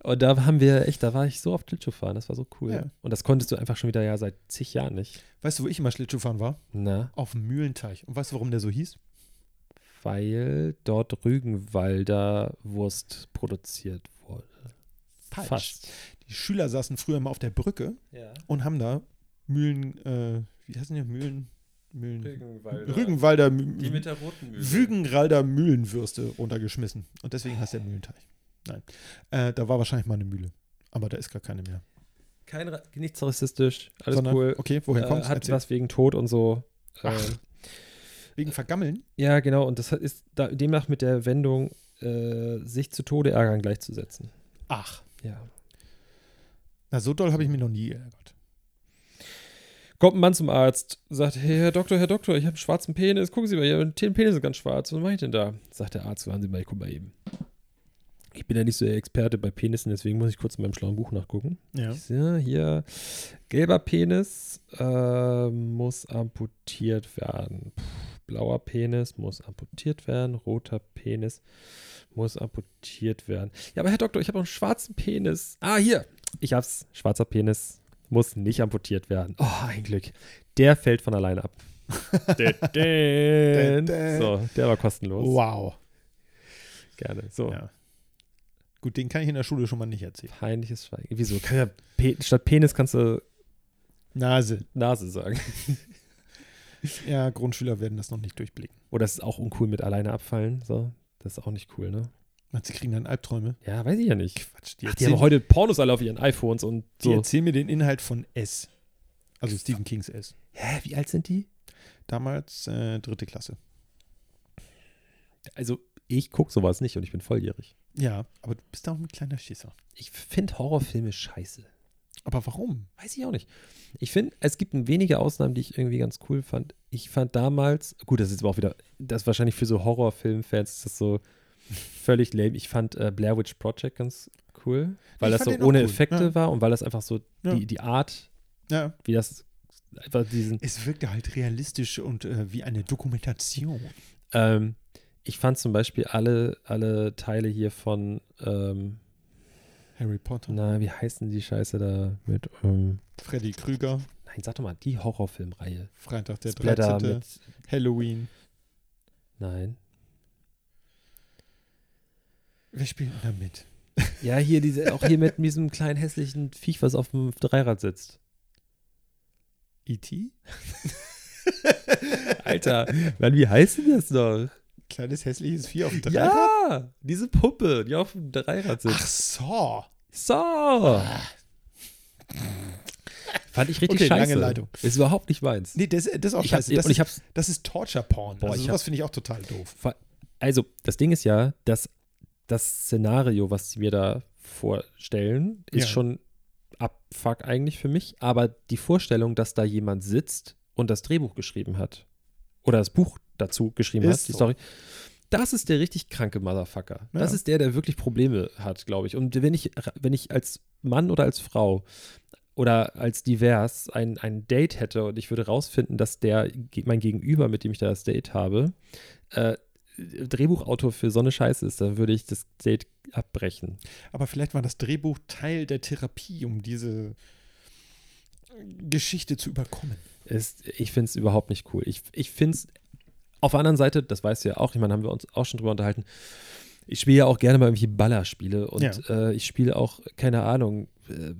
Und da haben wir echt, da war ich so oft Schlittschuh fahren, das war so cool. Ja. Und das konntest du einfach schon wieder ja seit zig Jahren nicht. Weißt du, wo ich immer Schlittschuh fahren war? Na, Auf dem Mühlenteich. Und weißt du, warum der so hieß? weil dort Rügenwalder Wurst produziert wurde. Falsch. Fast. Die Schüler saßen früher immer auf der Brücke Ja. und haben da Mühlen, äh, wie heißen die? Mühlen, Mühlen, Rügenwalder. Rügenwalder, Die mit der roten Mühle. Rügenwalder Mühlenwürste runtergeschmissen. Und deswegen heißt der Mühlenteich. Nein. Äh, da war wahrscheinlich mal eine Mühle. Aber da ist gar keine mehr. Kein, Ra- nichts rassistisch, alles Sondern, cool. Okay, woher äh, kommt Hat was wegen Tod und so. Ach. Ähm, Wegen Vergammeln? ja, genau. Und das hat- ist da, demnach mit der Wendung, äh, sich zu Tode ärgern gleichzusetzen. Ach. Ja. Na, so doll habe ich mich noch nie geärgert. Kommt ein Mann zum Arzt, sagt, hey, Herr Doktor, Herr Doktor, ich habe einen schwarzen Penis. Gucken Sie mal, Ihre Penisse sind ganz schwarz. Was mache ich denn da? Sagt der Arzt, warten Sie mal, ich guck mal eben. Ich bin ja nicht so der Experte bei Penissen, deswegen muss ich kurz in meinem schlauen Buch nachgucken. Ja. Sehe hier, gelber Penis äh, muss amputiert werden. Puh, blauer Penis muss amputiert werden. Roter Penis muss amputiert werden. Ja, aber Herr Doktor, ich habe auch einen schwarzen Penis. Ah, hier. Ich hab's. Schwarzer Penis muss nicht amputiert werden. Oh, ein Glück. Der fällt von alleine ab. Dä, dä. so, der war kostenlos. Wow. Gerne. So. Ja. Gut, den kann ich in der Schule schon mal nicht erzählen. Peinliches Schweigen. Wieso? Ja Pe statt Penis kannst du Nase. Nase sagen. Ja, Grundschüler werden das noch nicht durchblicken. Oder es ist auch uncool mit alleine abfallen. So. Das ist auch nicht cool, ne? Du, sie kriegen dann Albträume? Ja, weiß ich ja nicht. Quatsch, Ach, die, die erzählen, haben heute Pornos alle auf ihren iPhones und die so. erzählen mir den Inhalt von S. Also Stephen Kings S. Hä, wie alt sind die? Damals äh, dritte Klasse. Also, ich gucke sowas nicht und ich bin volljährig. Ja, aber du bist auch ein kleiner Schisser. Ich finde Horrorfilme scheiße. Aber warum? Weiß ich auch nicht. Ich finde, es gibt wenige Ausnahmen, die ich irgendwie ganz cool fand. Ich fand damals, gut, das ist aber auch wieder, das ist wahrscheinlich für so Horrorfilmfans ist das so völlig lame. Ich fand äh, Blair Witch Project ganz cool, weil Ich das so ohne cool, Effekte ja. war und weil das einfach so Ja. die, die Art, Ja. wie das einfach diesen. Es wirkte halt realistisch und äh, wie eine Dokumentation. Ähm, ich fand zum Beispiel alle, alle Teile hier von, ähm, Harry Potter. na, wie heißen die Scheiße da mit, ähm, Freddy Krüger. nein, sag doch mal, die Horrorfilmreihe. Freitag der Splatter 13. mit, Halloween. nein. Wer spielt denn da mit? Ja, hier diese, auch hier mit diesem kleinen hässlichen Viech, was auf dem Dreirad sitzt. E.T.? Alter, Mann, wie heißt denn das noch? Kleines hässliches Vieh auf dem Dreirad? Ja, diese Puppe, die auf dem Dreirad Ach sitzt. so. So. Fand ich richtig Okay, lange scheiße. Leitung. Ist überhaupt nicht meins. Nee, das, das ist auch Ich hab, scheiße. Das, und ich ist, hab's, das ist Torture-Porn. Boah, also sowas finde ich auch total doof. also, das Ding ist ja, dass das Szenario, was sie mir da vorstellen, ist Ja. schon abfuck eigentlich für mich. Aber die Vorstellung, dass da jemand sitzt und das Drehbuch geschrieben hat oder das Buch dazu geschrieben Ist hat, die so. Story, das ist der richtig kranke Motherfucker. Das Ja. ist der, der wirklich Probleme hat, glaube ich. Und wenn ich, wenn ich als Mann oder als Frau oder als divers ein, ein Date hätte und ich würde rausfinden, dass der mein Gegenüber, mit dem ich da das Date habe, äh, Drehbuchautor für so eine Scheiße ist, dann würde ich das Date abbrechen. Aber vielleicht war das Drehbuch Teil der Therapie, um diese Geschichte zu überkommen. Ist, ich finde es überhaupt nicht cool. Ich, ich finde es auf der anderen Seite, das weißt du ja auch, ich meine, haben wir uns auch schon drüber unterhalten, ich spiele ja auch gerne mal irgendwie Ballerspiele und Ja. äh, ich spiele auch, keine Ahnung, äh,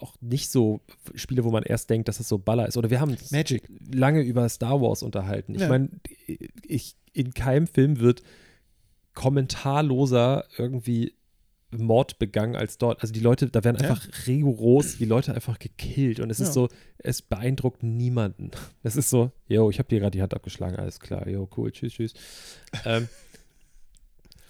auch nicht so Spiele, wo man erst denkt, dass es so Baller ist. Oder wir haben uns Magic. lange über Star Wars unterhalten. Ich Ja. meine, ich, in keinem Film wird kommentarloser irgendwie Mord begangen als dort. Also die Leute, da werden Ja. einfach rigoros die Leute einfach gekillt und es Ja. ist so, es beeindruckt niemanden. Es ist so, yo, ich habe dir gerade die Hand abgeschlagen, alles klar, yo, cool, tschüss, tschüss. ähm,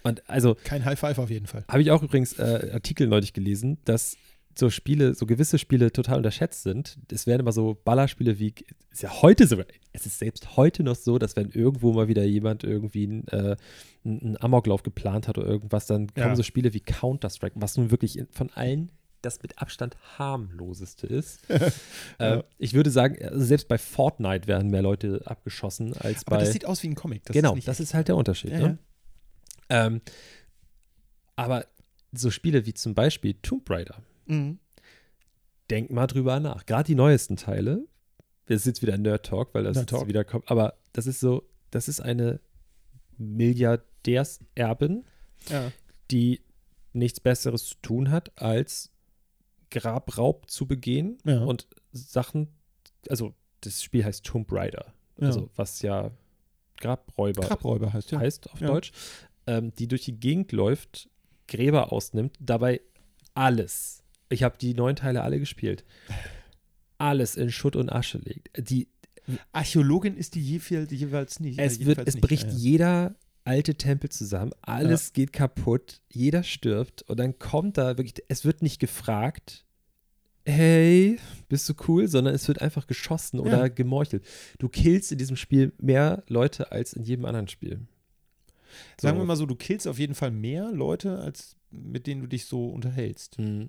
und also Kein High Five auf jeden Fall. habe ich auch übrigens äh, Artikel neulich gelesen, dass so Spiele, so gewisse Spiele total unterschätzt sind. Es werden immer so Ballerspiele wie, ist ja heute sogar, es ist selbst heute noch so, dass wenn irgendwo mal wieder jemand irgendwie einen, äh, einen Amoklauf geplant hat oder irgendwas, dann kommen Ja. so Spiele wie Counter-Strike, was nun wirklich von allen das mit Abstand harmloseste ist. äh, Ja. Ich würde sagen, also selbst bei Fortnite werden mehr Leute abgeschossen als Aber bei. das sieht aus wie ein Comic. Das genau, ist das ist halt der Unterschied. Ja, ne? Ähm, aber so Spiele wie zum Beispiel Tomb Raider, Mhm. denk mal drüber nach. Gerade die neuesten Teile, das ist jetzt wieder Nerd Talk, weil das Nerd Talk. wieder kommt, aber das ist so, das ist eine Milliardärserbin, Ja. die nichts Besseres zu tun hat, als Grabraub zu begehen Ja. und Sachen, also das Spiel heißt Tomb Raider, Ja. also was ja Grabräuber Grabräuber heißt ja. heißt auf. Deutsch, ähm, die durch die Gegend läuft, Gräber ausnimmt, dabei alles. Ich habe die neun Teile alle gespielt. Alles in Schutt und Asche legt. Die, Archäologin ist die jeweils, jeweils nicht. es äh, wird, es nicht. bricht Ja, ja. jeder alte Tempel zusammen, alles geht kaputt, jeder stirbt und dann kommt da wirklich, es wird nicht gefragt, hey, bist du cool, sondern es wird einfach geschossen oder Ja. gemorchelt. Du killst in diesem Spiel mehr Leute als in jedem anderen Spiel. Sagen wir mal so, du killst auf jeden Fall mehr Leute, als mit denen du dich so unterhältst. Mhm.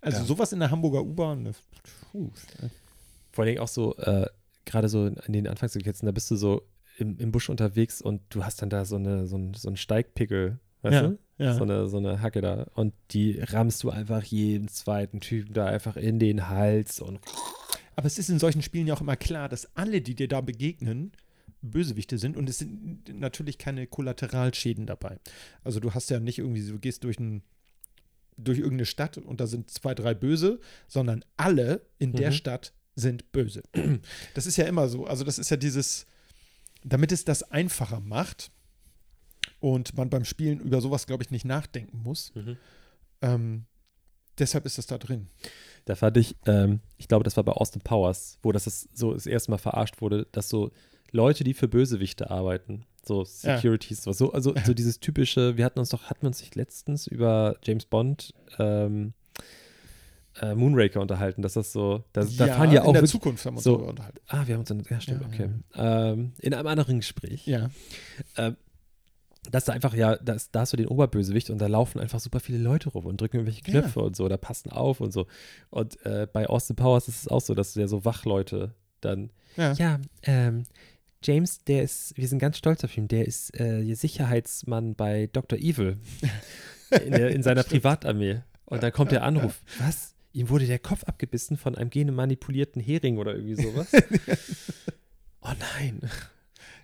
Also Ja. sowas in der Hamburger U-Bahn. puh, Vor allen Dingen auch so, äh, gerade so in den Anfangssequenzen, da bist du so im, im Busch unterwegs und du hast dann da so, eine, so, ein, so einen Steigpickel, weißt Ja, du? ja. So, eine, so eine Hacke da. Und die rammst du einfach jedem zweiten Typen da einfach in den Hals und Aber es ist in solchen Spielen ja auch immer klar, dass alle, die dir da begegnen, Bösewichte sind und es sind natürlich keine Kollateralschäden dabei. Also du hast ja nicht irgendwie, du gehst durch ein durch irgendeine Stadt und da sind zwei, drei Böse, sondern alle in der Mhm. Stadt sind böse. Das ist ja immer so. Also das ist ja dieses, damit es das einfacher macht und man beim Spielen über sowas, glaube ich, nicht nachdenken muss. Mhm. Ähm, deshalb ist das da drin. Da fand ich, ähm, ich glaube, das war bei Austin Powers, wo das ist so das erste Mal verarscht wurde, dass so Leute, die für Bösewichte arbeiten, so Ja. Securities, sowas, so, also so dieses typische, wir hatten uns doch, hatten wir uns nicht letztens über James Bond ähm, äh, Moonraker unterhalten, dass das so, da, da fahren ja in auch der wirklich, Zukunft haben wir uns so- darüber unterhalten. ah, wir haben uns, in, ja stimmt, Ja, okay, Ähm, in einem anderen Gespräch, Ja. dass da einfach ja, da, ist, da hast du den Oberbösewicht und da laufen einfach super viele Leute rum und drücken irgendwelche Ja. Knöpfe und so, da passen auf und so. Und äh, bei Austin Powers ist es auch so, dass ja so Wachleute dann, Ja. ja, ähm, James, der ist, wir sind ganz stolz auf ihn, der ist äh, Sicherheitsmann bei Dr. Evil in, der, in seiner Privatarmee. Und dann kommt der Anruf, was? Ihm wurde der Kopf abgebissen von einem genemanipulierten Hering oder irgendwie sowas. oh nein.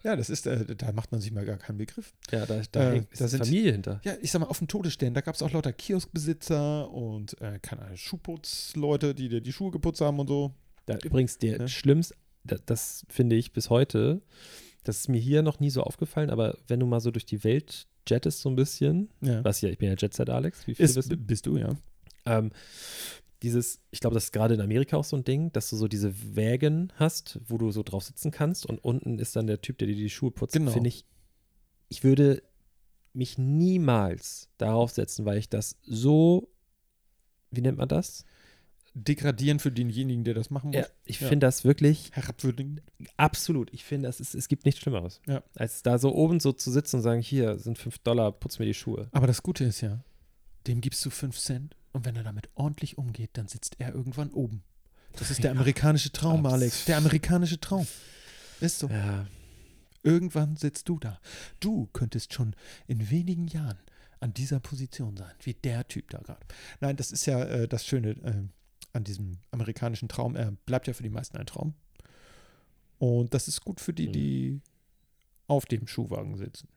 Ja, das ist, äh, da macht man sich mal gar keinen Begriff. Ja, da, da Äh, ist da sind- Familie hinter. Ja, ich sag mal, auf dem Todesstern, da gab es auch lauter Kioskbesitzer und, äh, keine Ahnung, Schuhputzleute, die dir die Schuhe geputzt haben und so. Da, übrigens, der Ja. schlimmste, das, das finde ich bis heute, das ist mir hier noch nie so aufgefallen, aber wenn du mal so durch die Welt jettest so ein bisschen, Ja. was ja, ich bin ja Jetset Alex, wie viele Ist, wissen, bist du, ja. ähm, dieses, ich glaube, das ist gerade in Amerika auch so ein Ding, dass du so diese Wägen hast, wo du so drauf sitzen kannst und unten ist dann der Typ, der dir die Schuhe putzt. Genau. Finde ich, ich würde mich niemals darauf setzen, weil ich das so, wie nennt man das? Degradieren für denjenigen, der das machen muss. Ja, ich Ja. finde das wirklich Herabwürdigen. Absolut. Ich finde, es, ist, es gibt nichts Schlimmeres. Ja. Als da so oben so zu sitzen und sagen, hier sind 5 Dollar, putz mir die Schuhe. Aber das Gute ist ja, dem gibst du 5 Cent und wenn er damit ordentlich umgeht, dann sitzt er irgendwann oben. Das ist der amerikanische Traum, Alex. Der amerikanische Traum. Ist so. Ja. Irgendwann sitzt du da. Du könntest schon in wenigen Jahren an dieser Position sein, wie der Typ da gerade. Nein, das ist ja äh, das Schöne äh, an diesem amerikanischen Traum. Er bleibt ja für die meisten ein Traum. Und das ist gut für die, Mhm. die auf dem Schuhwagen sitzen.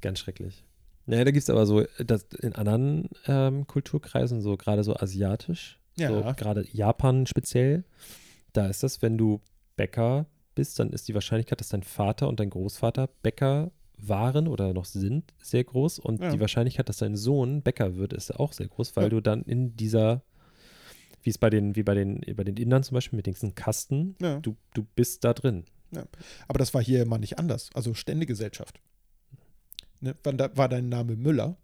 Ganz schrecklich. Naja, da gibt es aber so, das in anderen ähm, Kulturkreisen, so gerade so asiatisch, Ja. so gerade Japan speziell, da ist das, wenn du Bäcker bist, dann ist die Wahrscheinlichkeit, dass dein Vater und dein Großvater Bäcker waren oder noch sind, sehr groß. Und Ja. die Wahrscheinlichkeit, dass dein Sohn Bäcker wird, ist auch sehr groß, weil Ja. du dann in dieser, wie es bei den, wie bei den, bei den Indern zum Beispiel mit diesen Kasten, Ja. du, du bist da drin. Aber das war hier immer nicht anders. Also Ständegesellschaft. Ne? War dein Name Müller?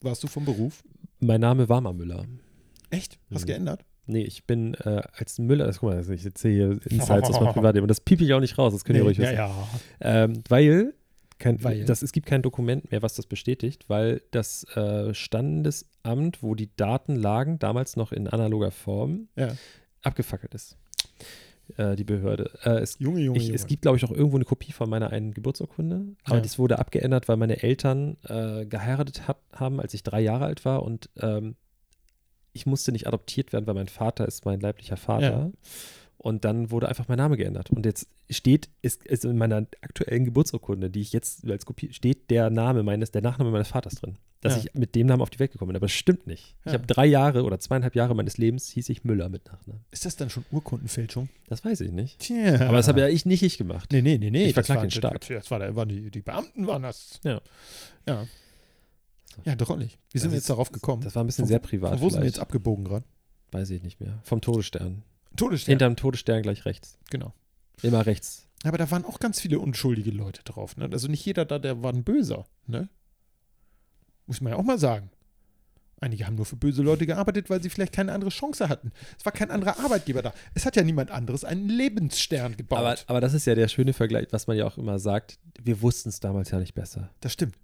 Warst du vom Beruf? Mein Name war mal Müller. Echt? Hast Mhm. geändert? Nee, ich bin äh, als Müller, das, guck mal, ich erzähle hier Insights aus meinem Privatleben und das piep ich auch nicht raus, das könnt ihr ruhig ja, wissen. ja. Ähm, weil, kein, Weil? Das, es gibt kein Dokument mehr, was das bestätigt, weil das äh, Standesamt, wo die Daten lagen, damals noch in analoger Form, Ja. abgefackelt ist. Äh, die Behörde. Äh, es, Junge, Junge, ich, Junge. es gibt, glaube ich, auch irgendwo eine Kopie von meiner einen Geburtsurkunde, aber Ja. das wurde abgeändert, weil meine Eltern äh, geheiratet hat, haben, als ich drei Jahre alt war und ähm, ich musste nicht adoptiert werden, weil mein Vater ist mein leiblicher Vater. Ja. Und dann wurde einfach mein Name geändert. Und jetzt steht, ist, ist in meiner aktuellen Geburtsurkunde, die ich jetzt als Kopie, steht der Name meines, der Nachname meines Vaters drin. Dass Ja. ich mit dem Namen auf die Welt gekommen bin. Aber das stimmt nicht. Ich Ja. habe drei Jahre oder zweieinhalb Jahre meines Lebens hieß ich Müller mit Nachnamen. Ist das dann schon Urkundenfälschung? Das weiß ich nicht. Tja. Aber das habe ja ich nicht ich gemacht. Nee, nee, nee, nee. Ich verklag den Staat. Das war, da waren die, die Beamten waren das. Ja. Ja. Ja, drollig. Wie sind wir jetzt darauf gekommen? Das war ein bisschen Von- sehr privat. Wo sind wir jetzt abgebogen gerade? Weiß ich nicht mehr. Vom Todesstern. Todesstern. Hinterm Todesstern gleich rechts. Genau. Immer rechts. Aber da waren auch ganz viele unschuldige Leute drauf. Ne? Also nicht jeder da, der war ein Böser. Ne? Muss man ja auch mal sagen. Einige haben nur für böse Leute gearbeitet, weil sie vielleicht keine andere Chance hatten. Es war kein anderer Arbeitgeber da. Es hat ja niemand anderes einen Lebensstern gebaut. Aber, aber das ist ja der schöne Vergleich, was man ja auch immer sagt. Wir wussten es damals ja nicht besser. das stimmt.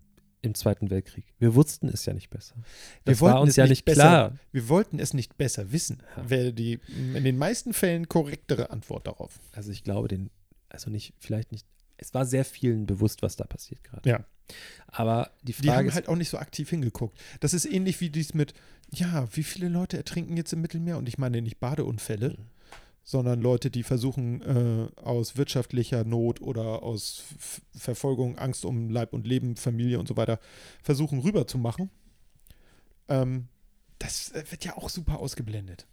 Im Zweiten Weltkrieg. Wir wussten es ja nicht besser. Wir Das war wollten uns es ja nicht besser- klar. Wir wollten es nicht besser wissen. Ja. Wäre die in den meisten Fällen korrektere Antwort darauf. Also ich glaube, den, also nicht, vielleicht nicht. Es war sehr vielen bewusst, was da passiert gerade. Ja. Aber die Die Frage haben ist, halt auch nicht so aktiv hingeguckt. Das ist ähnlich wie dies mit, ja, wie viele Leute ertrinken jetzt im Mittelmeer? Und ich meine nicht Badeunfälle, Mhm. Sondern Leute, die versuchen, äh, aus wirtschaftlicher Not oder aus F Verfolgung, Angst um Leib und Leben, Familie und so weiter, versuchen rüberzumachen. Ähm, das äh, wird ja auch super ausgeblendet.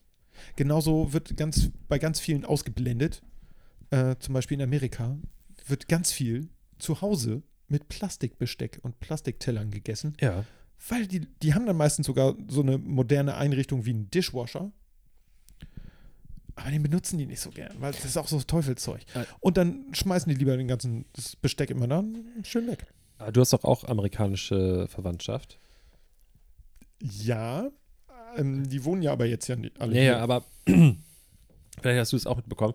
Genauso wird ganz, bei ganz vielen ausgeblendet, äh, zum Beispiel in Amerika, wird ganz viel zu Hause mit Plastikbesteck und Plastiktellern gegessen, Ja. weil die, die haben dann meistens sogar so eine moderne Einrichtung wie ein Dishwasher. Aber den benutzen die nicht so gern, weil das ist auch so Teufelszeug. Ja. Und dann schmeißen die lieber den ganzen das Besteck immer dann schön weg. Aber du hast doch auch amerikanische Verwandtschaft. Ja, ähm, die wohnen ja aber jetzt ja nicht alle. Ja, hier. ja, aber vielleicht hast du es auch mitbekommen.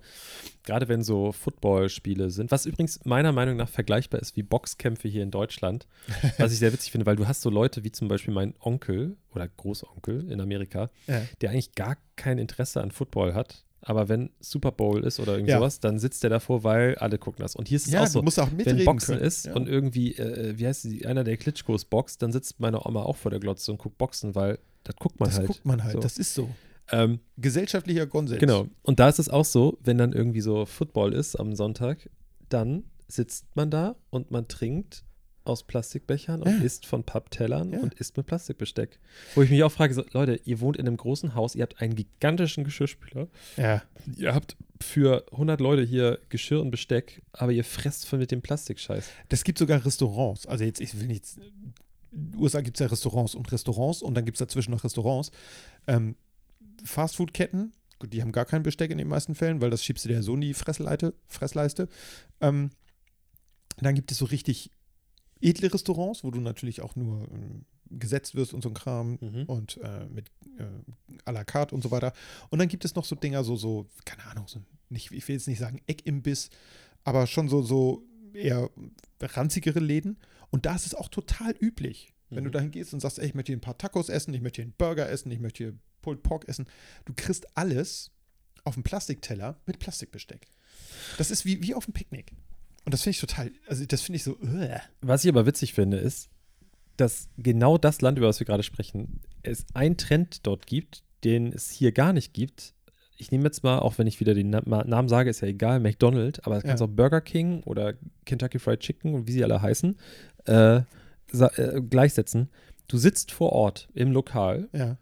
Gerade wenn so Footballspiele sind, was übrigens meiner Meinung nach vergleichbar ist wie Boxkämpfe hier in Deutschland, was ich sehr witzig finde, weil du hast so Leute wie zum Beispiel mein Onkel oder Großonkel in Amerika, Ja. der eigentlich gar kein Interesse an Football hat. Aber wenn Super Bowl ist oder irgend Ja. sowas, dann sitzt der davor, weil alle gucken das. Und hier ist es Ja, auch so, auch wenn Boxen können. ist Ja. und irgendwie, äh, wie heißt sie, einer der Klitschkos boxt, dann sitzt meine Oma auch vor der Glotze und guckt Boxen, weil das guckt man das halt. guckt man halt, So. das ist so. Ähm, Gesellschaftlicher Konsens. Genau. Und da ist es auch so, wenn dann irgendwie so Football ist am Sonntag, dann sitzt man da und man trinkt aus Plastikbechern und Ja. isst von Papptellern Ja. und isst mit Plastikbesteck. Wo ich mich auch frage, so, Leute, ihr wohnt in einem großen Haus, ihr habt einen gigantischen Geschirrspüler, Ja. ihr habt für 100 Leute hier Geschirr und Besteck, aber ihr fresst von mit dem Plastikscheiß. Das gibt sogar Restaurants. Also jetzt, ich will nicht. In den USA gibt es ja Restaurants und Restaurants und dann gibt es dazwischen noch Restaurants. Ähm, Fastfood-Ketten, gut, die haben gar kein Besteck in den meisten Fällen, weil das schiebst du dir ja so in die Fressleite, Fressleiste. Ähm, dann gibt es so richtig edle Restaurants, wo du natürlich auch nur ähm, gesetzt wirst und so ein Kram Mhm. und äh, mit äh, à la carte und so weiter. Und dann gibt es noch so Dinger, so, so, keine Ahnung, so nicht, ich will jetzt nicht sagen Eckimbiss, aber schon so, so eher ranzigere Läden. Und da ist es auch total üblich, wenn du Mhm. dahin gehst und sagst, ey, ich möchte hier ein paar Tacos essen, ich möchte hier einen Burger essen, ich möchte hier Pulled Pork essen. Du kriegst alles auf dem Plastikteller mit Plastikbesteck. Das ist wie, wie auf dem Picknick. Und das finde ich total, also das finde ich so, uah. Was ich aber witzig finde, ist, dass genau das Land, über das wir gerade sprechen, es einen Trend dort gibt, den es hier gar nicht gibt. Ich nehme jetzt mal, auch wenn ich wieder den Na Namen sage, ist ja egal, McDonald's, aber es kannst Ja. auch Burger King oder Kentucky Fried Chicken und wie sie alle heißen, äh, äh, gleichsetzen. Du sitzt vor Ort im Lokal ja.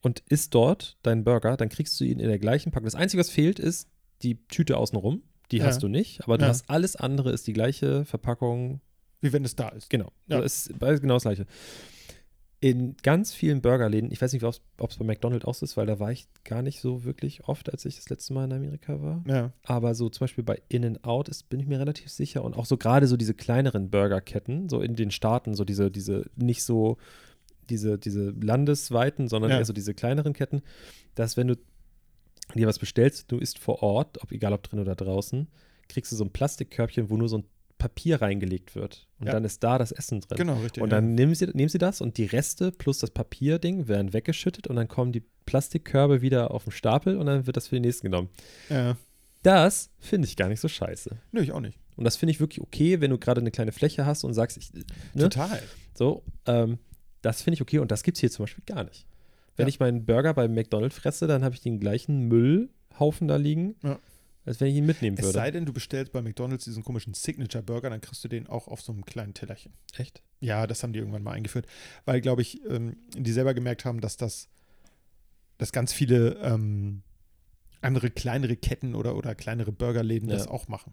und isst dort deinen Burger, dann kriegst du ihn in der gleichen Packung. Das Einzige, was fehlt, ist die Tüte außenrum. Die Ja. hast du nicht, aber du Ja. hast alles andere, ist die gleiche Verpackung, Wie wenn es da ist. Genau. Ja. Also ist genau das gleiche. In ganz vielen Burgerläden, ich weiß nicht, ob es bei McDonald's auch so ist, weil da war ich gar nicht so wirklich oft, als ich das letzte Mal in Amerika war. Ja. Aber so zum Beispiel bei In-N-Out ist, bin ich mir relativ sicher. Und auch so gerade so diese kleineren Burgerketten, so in den Staaten, so diese, diese nicht so diese, diese landesweiten, sondern Ja. eher so diese kleineren Ketten, dass wenn du dir was bestellst, du isst vor Ort, ob egal ob drin oder draußen, kriegst du so ein Plastikkörbchen, wo nur so ein Papier reingelegt wird. Und Ja. dann ist da das Essen drin. Genau, richtig. Und dann nehmen sie, nehmen sie das und die Reste plus das Papierding werden weggeschüttet und dann kommen die Plastikkörbe wieder auf den Stapel und dann wird das für den nächsten genommen. ja. ja. Das finde ich gar nicht so scheiße. Nö, ich auch nicht. Und das finde ich wirklich okay, wenn du gerade eine kleine Fläche hast und sagst, ich, ne? Total. so, ähm, das finde ich okay und das gibt es hier zum Beispiel gar nicht. Wenn Ja. ich meinen Burger beim McDonald's fresse, dann habe ich den gleichen Müllhaufen da liegen, Ja. als wenn ich ihn mitnehmen Es würde. sei denn, du bestellst bei McDonalds diesen komischen Signature-Burger, dann kriegst du den auch auf so einem kleinen Tellerchen. Echt? Ja, das haben die irgendwann mal eingeführt, weil, glaube ich, ähm, die selber gemerkt haben, dass das, dass ganz viele ähm, andere kleinere Ketten oder, oder kleinere Burgerläden Ja. das auch machen.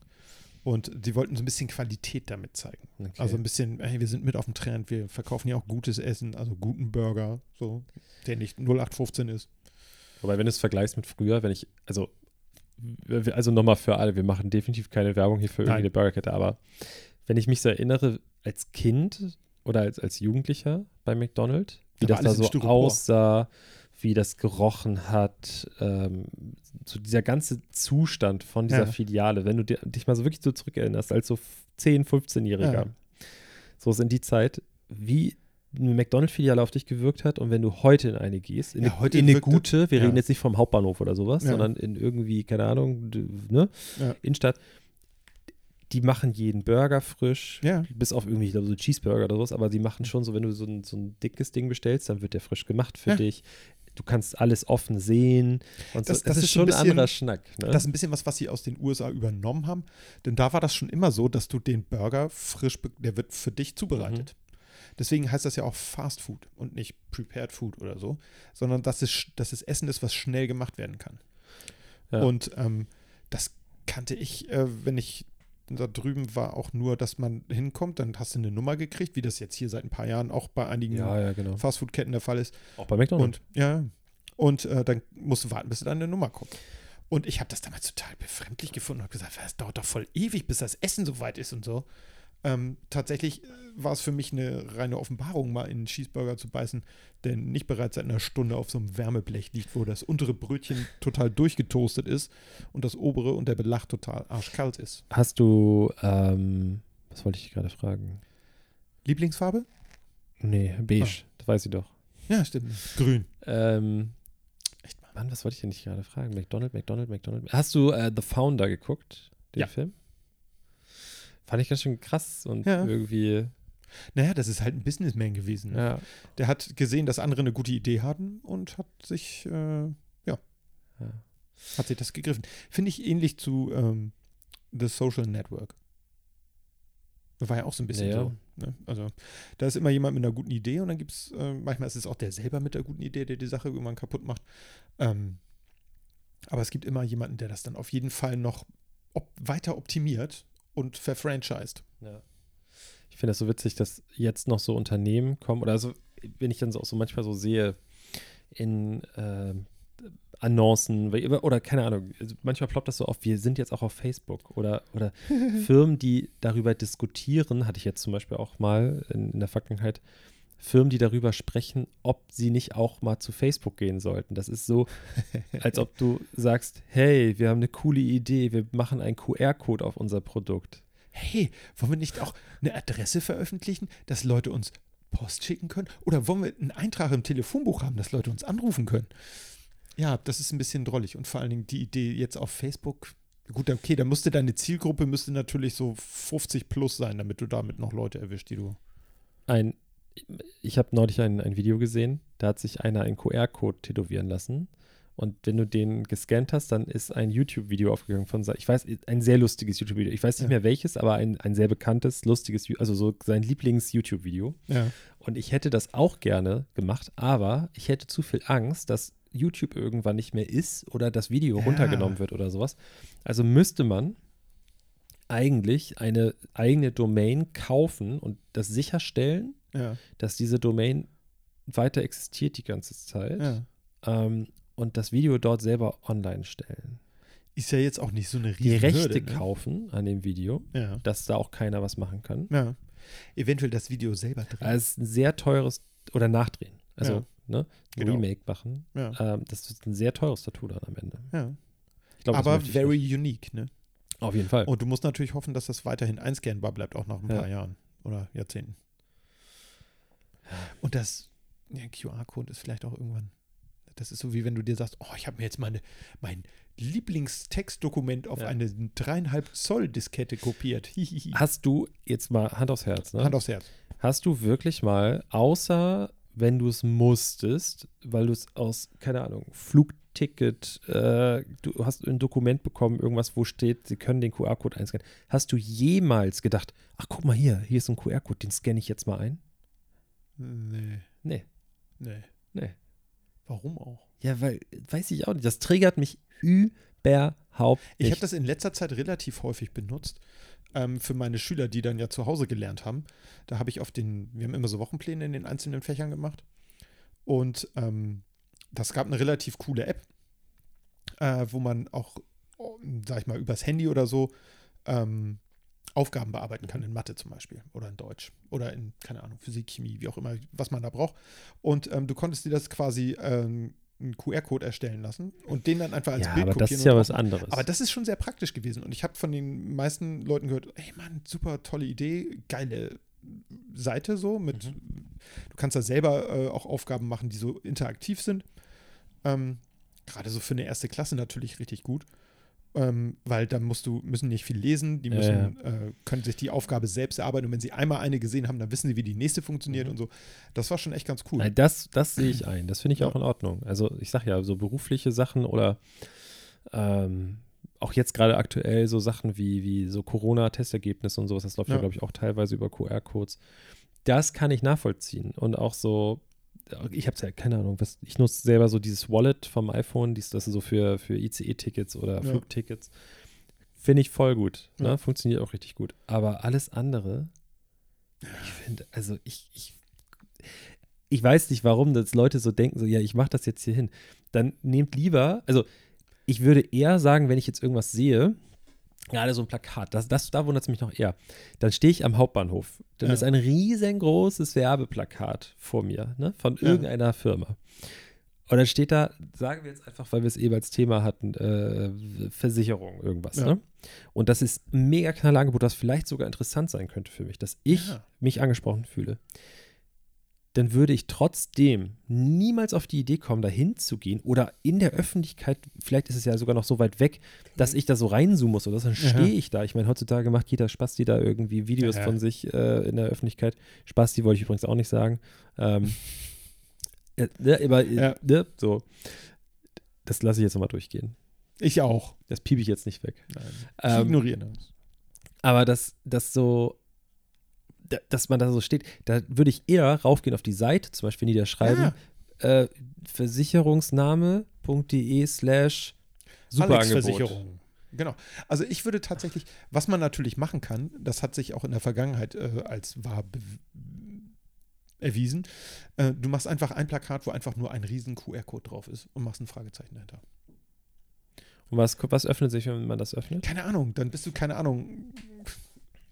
Und sie wollten so ein bisschen Qualität damit zeigen. Okay. Also ein bisschen, hey, wir sind mit auf dem Trend, wir verkaufen ja auch gutes Essen, also guten Burger, so, der nicht 0815 ist. Wobei, wenn du es vergleichst mit früher, wenn ich, also, also nochmal für alle, wir machen definitiv keine Werbung hier für irgendeine Burgerkette, aber wenn ich mich so erinnere, als Kind oder als, als Jugendlicher bei McDonald's, wie Da das da so aussah, wie das gerochen hat, ähm, so dieser ganze Zustand von dieser Ja. Filiale, wenn du dir, dich mal so wirklich so zurückerinnerst, als so 10-, 15-Jähriger, Ja. so ist in die Zeit, wie eine McDonald's-Filiale auf dich gewirkt hat und wenn du heute in eine gehst, in, Ja, eine, in eine gute, wir reden jetzt nicht vom Hauptbahnhof oder sowas, sondern in irgendwie, keine Ahnung, ne. Innenstadt, die machen jeden Burger frisch, Ja. bis auf irgendwie, ich glaube, so Cheeseburger oder sowas, aber die machen schon so, wenn du so ein, so ein dickes Ding bestellst, dann wird der frisch gemacht für Ja. dich. Du kannst alles offen sehen. Und Das- so. das das ist ist schon ein bisschen- anderer Schnack. Ne? Das ist ein bisschen was, was sie aus den USA übernommen haben. Denn da war das schon immer so, dass du den Burger frisch, der wird für dich zubereitet. Deswegen heißt das ja auch Fast Food und nicht Prepared Food oder so, sondern dass es, dass es Essen ist, was schnell gemacht werden kann. Ja. Und ähm, das kannte ich, äh, wenn ich da drüben war, auch nur, dass man hinkommt, dann hast du eine Nummer gekriegt, wie das jetzt hier seit ein paar Jahren auch bei einigen ja, ja, genau. Fastfood-Ketten der Fall ist. Auch bei McDonald's. Und ja, und äh, dann musst du warten, bis deine Nummer kommt. Und ich habe das damals total befremdlich gefunden und habe gesagt, es dauert doch voll ewig, bis das Essen soweit ist und so. Ähm, tatsächlich äh, war es für mich eine reine Offenbarung, mal in einen Cheeseburger zu beißen, der nicht bereits seit einer Stunde auf so einem Wärmeblech liegt, wo das untere Brötchen total durchgetoastet ist und das obere und der Belach total arschkalt ist. Hast du, ähm, was wollte ich gerade fragen? Lieblingsfarbe? Nee, beige, das weiß ich doch. Ja, stimmt. Grün. Ähm, Echt mal. Mann, was wollte ich denn nicht gerade fragen? McDonald, McDonald, McDonald. Hast du äh, The Founder geguckt, den Ja. Film? Fand ich ganz schön krass und Ja. irgendwie, Naja, das ist halt ein Businessman gewesen. Ne? ja, Der hat gesehen, dass andere eine gute Idee hatten und hat sich, äh, ja, ja. hat sich das gegriffen. Finde ich ähnlich zu ähm, The Social Network. War ja auch so ein bisschen Ja, ja. so. Ne? Also, da ist immer jemand mit einer guten Idee und dann gibt es, äh, manchmal ist es auch der selber mit der guten Idee, der die Sache irgendwann kaputt macht. Ähm, aber es gibt immer jemanden, der das dann auf jeden Fall noch op weiter optimiert und verfranchised. Ja. Ich finde das so witzig, dass jetzt noch so Unternehmen kommen, oder also, wenn ich dann so auch so manchmal so sehe in ähm, Annoncen oder keine Ahnung, also manchmal ploppt das so auf, wir sind jetzt auch auf Facebook oder, oder Firmen, die darüber diskutieren, hatte ich jetzt zum Beispiel auch mal in, in der Vergangenheit, Firmen, die darüber sprechen, ob sie nicht auch mal zu Facebook gehen sollten. Das ist so, als ob du sagst, hey, wir haben eine coole Idee, wir machen einen QR-Code auf unser Produkt. hey, wollen wir nicht auch eine Adresse veröffentlichen, dass Leute uns Post schicken können? Oder wollen wir einen Eintrag im Telefonbuch haben, dass Leute uns anrufen können? Ja, das ist ein bisschen drollig. Und vor allen Dingen die Idee jetzt auf Facebook. Gut, okay, da musste deine Zielgruppe müsste natürlich so 50 plus sein, damit du damit noch Leute erwischt, die du. ein, ich habe neulich ein, ein Video gesehen, da hat sich einer einen QR-Code tätowieren lassen. Und wenn du den gescannt hast, dann ist ein YouTube-Video aufgegangen von, ich weiß, ein sehr lustiges YouTube-Video. Ich weiß nicht Ja. mehr welches, aber ein, ein sehr bekanntes, lustiges, also so sein Lieblings-YouTube-Video. Ja. Und ich hätte das auch gerne gemacht, aber ich hätte zu viel Angst, dass YouTube irgendwann nicht mehr ist oder das Video Ja. runtergenommen wird oder sowas. Also müsste man eigentlich eine eigene Domain kaufen und das sicherstellen, Ja. dass diese Domain weiter existiert die ganze Zeit ja. ähm, und das Video dort selber online stellen. Ist ja jetzt auch nicht so eine Die riesige Rechte Hürde, ne? kaufen an dem Video, Ja. dass da auch keiner was machen kann. ja. Eventuell das Video selber drehen. Also es ist ein sehr teures oder nachdrehen. Also ne, Genau. Remake machen. Ähm, das ist ein sehr teures Tattoo dann am Ende. glaub, Aber very nicht. unique, ne? Auf jeden Fall. Und du musst natürlich hoffen, dass das weiterhin einscannbar bleibt, auch nach ein paar Jahren oder Jahrzehnten. Und das ja, QR-Code ist vielleicht auch irgendwann. Das ist so wie wenn du dir sagst, oh, ich habe mir jetzt meine, mein Lieblingstextdokument auf Ja. eine dreieinhalb Zoll Diskette kopiert. Hast du jetzt mal Hand aufs Herz, ne? Hand aufs Herz. Hast du wirklich mal, außer wenn du es musstest, weil du es aus, keine Ahnung, Flugticket, äh, du hast ein Dokument bekommen, irgendwas, wo steht, sie können den QR-Code einscannen. Hast du jemals gedacht, ach guck mal hier, hier ist ein QR-Code, den scanne ich jetzt mal ein? Nee, Nee, nee. nee. Warum auch? Ja, weil, weiß ich auch nicht. Das triggert mich überhaupt Ich habe nicht. das in letzter Zeit relativ häufig benutzt. Ähm, für meine Schüler, die dann ja zu Hause gelernt haben. Da habe ich auf den, wir haben immer so Wochenpläne in den einzelnen Fächern gemacht. Und ähm, das gab eine relativ coole App, äh, wo man auch, sag ich mal, übers Handy oder so ähm, Aufgaben bearbeiten kann, in Mathe zum Beispiel oder in Deutsch oder in, keine Ahnung, Physik, Chemie, wie auch immer, was man da braucht. Und ähm, du konntest dir das quasi ähm, einen QR-Code erstellen lassen und den dann einfach als ja, Bild aber das kopieren ist ja was anderes. aber das ist schon sehr praktisch gewesen. Und ich habe von den meisten Leuten gehört, ey Mann, super tolle Idee, geile Seite so. Mit, Du kannst da selber äh, auch Aufgaben machen, die so interaktiv sind. Ähm, Gerade so für eine erste Klasse natürlich richtig gut. Ähm, weil da musst du, müssen nicht viel lesen, die Ja, müssen, Äh, können sich die Aufgabe selbst erarbeiten und wenn sie einmal eine gesehen haben, dann wissen sie, wie die nächste funktioniert Mhm. und so. Das war schon echt ganz cool. Nein, das, das sehe ich ein. Das finde ich Ja. auch in Ordnung. Also ich sage ja, so berufliche Sachen oder ähm, auch jetzt gerade aktuell so Sachen wie, wie so Corona-Testergebnisse und sowas, das läuft ja, Ja. glaube ich, auch teilweise über QR-Codes. Das kann ich nachvollziehen. Und auch so, ich habe ja keine Ahnung, was, ich nutze selber so dieses Wallet vom iPhone, dies, das ist so für, für ICE-Tickets oder Ja. Flugtickets. Finde ich voll gut. Ne? Ja. Funktioniert auch richtig gut. Aber alles andere, ich finde, also ich, ich, ich weiß nicht, warum das Leute so denken, so, ja, ich mache das jetzt hier hin. Dann nehmt lieber, also ich würde eher sagen, wenn ich jetzt irgendwas sehe, gerade so ein Plakat, das, das, da wundert es mich noch eher. Dann stehe ich am Hauptbahnhof. Dann Ja. ist ein riesengroßes Werbeplakat vor mir, ne, von Ja. irgendeiner Firma. Und dann steht da, sagen wir jetzt einfach, weil wir es eben als Thema hatten, äh, Versicherung, irgendwas. Ja. Ne? Und das ist ein mega knaller Angebot, das vielleicht sogar interessant sein könnte für mich, dass ich Ja. mich angesprochen fühle. Dann würde ich trotzdem niemals auf die Idee kommen, da hinzugehen oder in der Öffentlichkeit, vielleicht ist es ja sogar noch so weit weg, dass ich da so reinzoomen muss oder so, dann Ja. stehe ich da. Ich meine, heutzutage macht jeder Spasti da irgendwie Videos ja. von sich äh, in der Öffentlichkeit. Spasti wollte ich übrigens auch nicht sagen. Ähm, äh, ne, aber, äh, Ja. ne, so. Das lasse ich jetzt nochmal durchgehen. Ich auch. Das piep ich jetzt nicht weg. Nein. Ich Ähm, ignoriere das. aber dass das so, dass man da so steht, da würde ich eher raufgehen auf die Seite, zum Beispiel, wenn die da schreiben, Ja. äh, versicherungsname.de slash Superangebot. Versicherung. Genau. Also ich würde tatsächlich, was man natürlich machen kann, das hat sich auch in der Vergangenheit äh, als wahr erwiesen, äh, du machst einfach ein Plakat, wo einfach nur ein riesen QR-Code drauf ist und machst ein Fragezeichen dahinter. Und was, was öffnet sich, wenn man das öffnet? Keine Ahnung, dann bist du, keine Ahnung,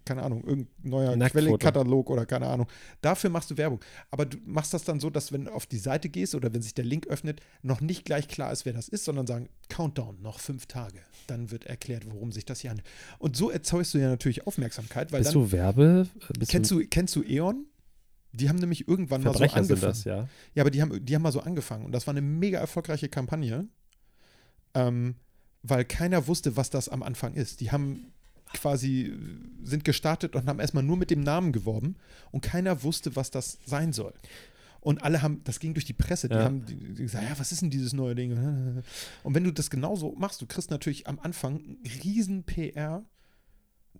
keine Ahnung, irgendein neuer. Quellenkatalog oder keine Ahnung. Dafür machst du Werbung. Aber du machst das dann so, dass wenn du auf die Seite gehst oder wenn sich der Link öffnet, noch nicht gleich klar ist, wer das ist, sondern sagen, Countdown, noch fünf Tage. Dann wird erklärt, worum sich das hier handelt. Und so erzeugst du ja natürlich Aufmerksamkeit, weil Bist dann du Werbe? Bist kennst du, kennst du E.ON? Die haben nämlich irgendwann mal so Verbrecher angefangen. das, ja. Ja, aber die haben, die haben mal so angefangen und das war eine mega erfolgreiche Kampagne, ähm, weil keiner wusste, was das am Anfang ist. Die haben quasi, äh, sind gestartet und haben erstmal nur mit dem Namen geworben und keiner wusste, was das sein soll. Und alle haben, das ging durch die Presse, die Ja. haben die, die gesagt, ja, was ist denn dieses neue Ding? Und wenn du das genauso machst, du kriegst natürlich am Anfang einen riesen PR,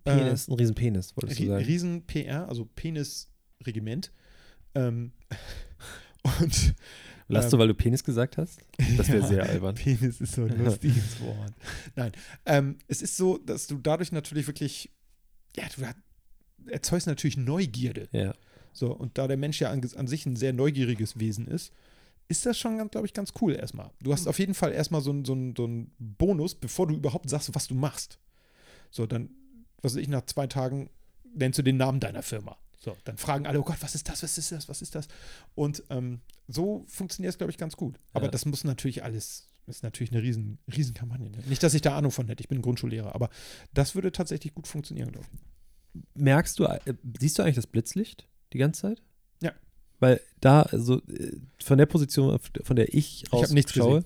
Penis, ein riesen Penis, wolltest du sagen. riesen PR, also Penisregiment. Ähm, und Lass du, weil du Penis gesagt hast? Das wäre Ja, sehr albern. Penis ist so ein lustiges Wort. Nein, ähm, es ist so, dass du dadurch natürlich wirklich, ja, du erzeugst natürlich Neugierde. Ja. So, und da der Mensch ja an, an sich ein sehr neugieriges Wesen ist, ist das schon, glaube ich, ganz cool erstmal. Du hast auf jeden Fall erstmal so einen so so einen Bonus, bevor du überhaupt sagst, was du machst. So, dann, was weiß ich, nach zwei Tagen nennst du den Namen deiner Firma. So, dann fragen alle, oh Gott, was ist das, was ist das, was ist das? Und ähm, so funktioniert es, glaube ich, ganz gut. Aber Ja. das muss natürlich alles, ist natürlich eine riesen, riesen Kampagne. Ne? Nicht, dass ich da Ahnung von hätte, ich bin Grundschullehrer, aber das würde tatsächlich gut funktionieren, glaube ich. Merkst du, äh, siehst du eigentlich das Blitzlicht die ganze Zeit? Ja. Weil da, also äh, von der Position, von der ich hab nichts rausschaue,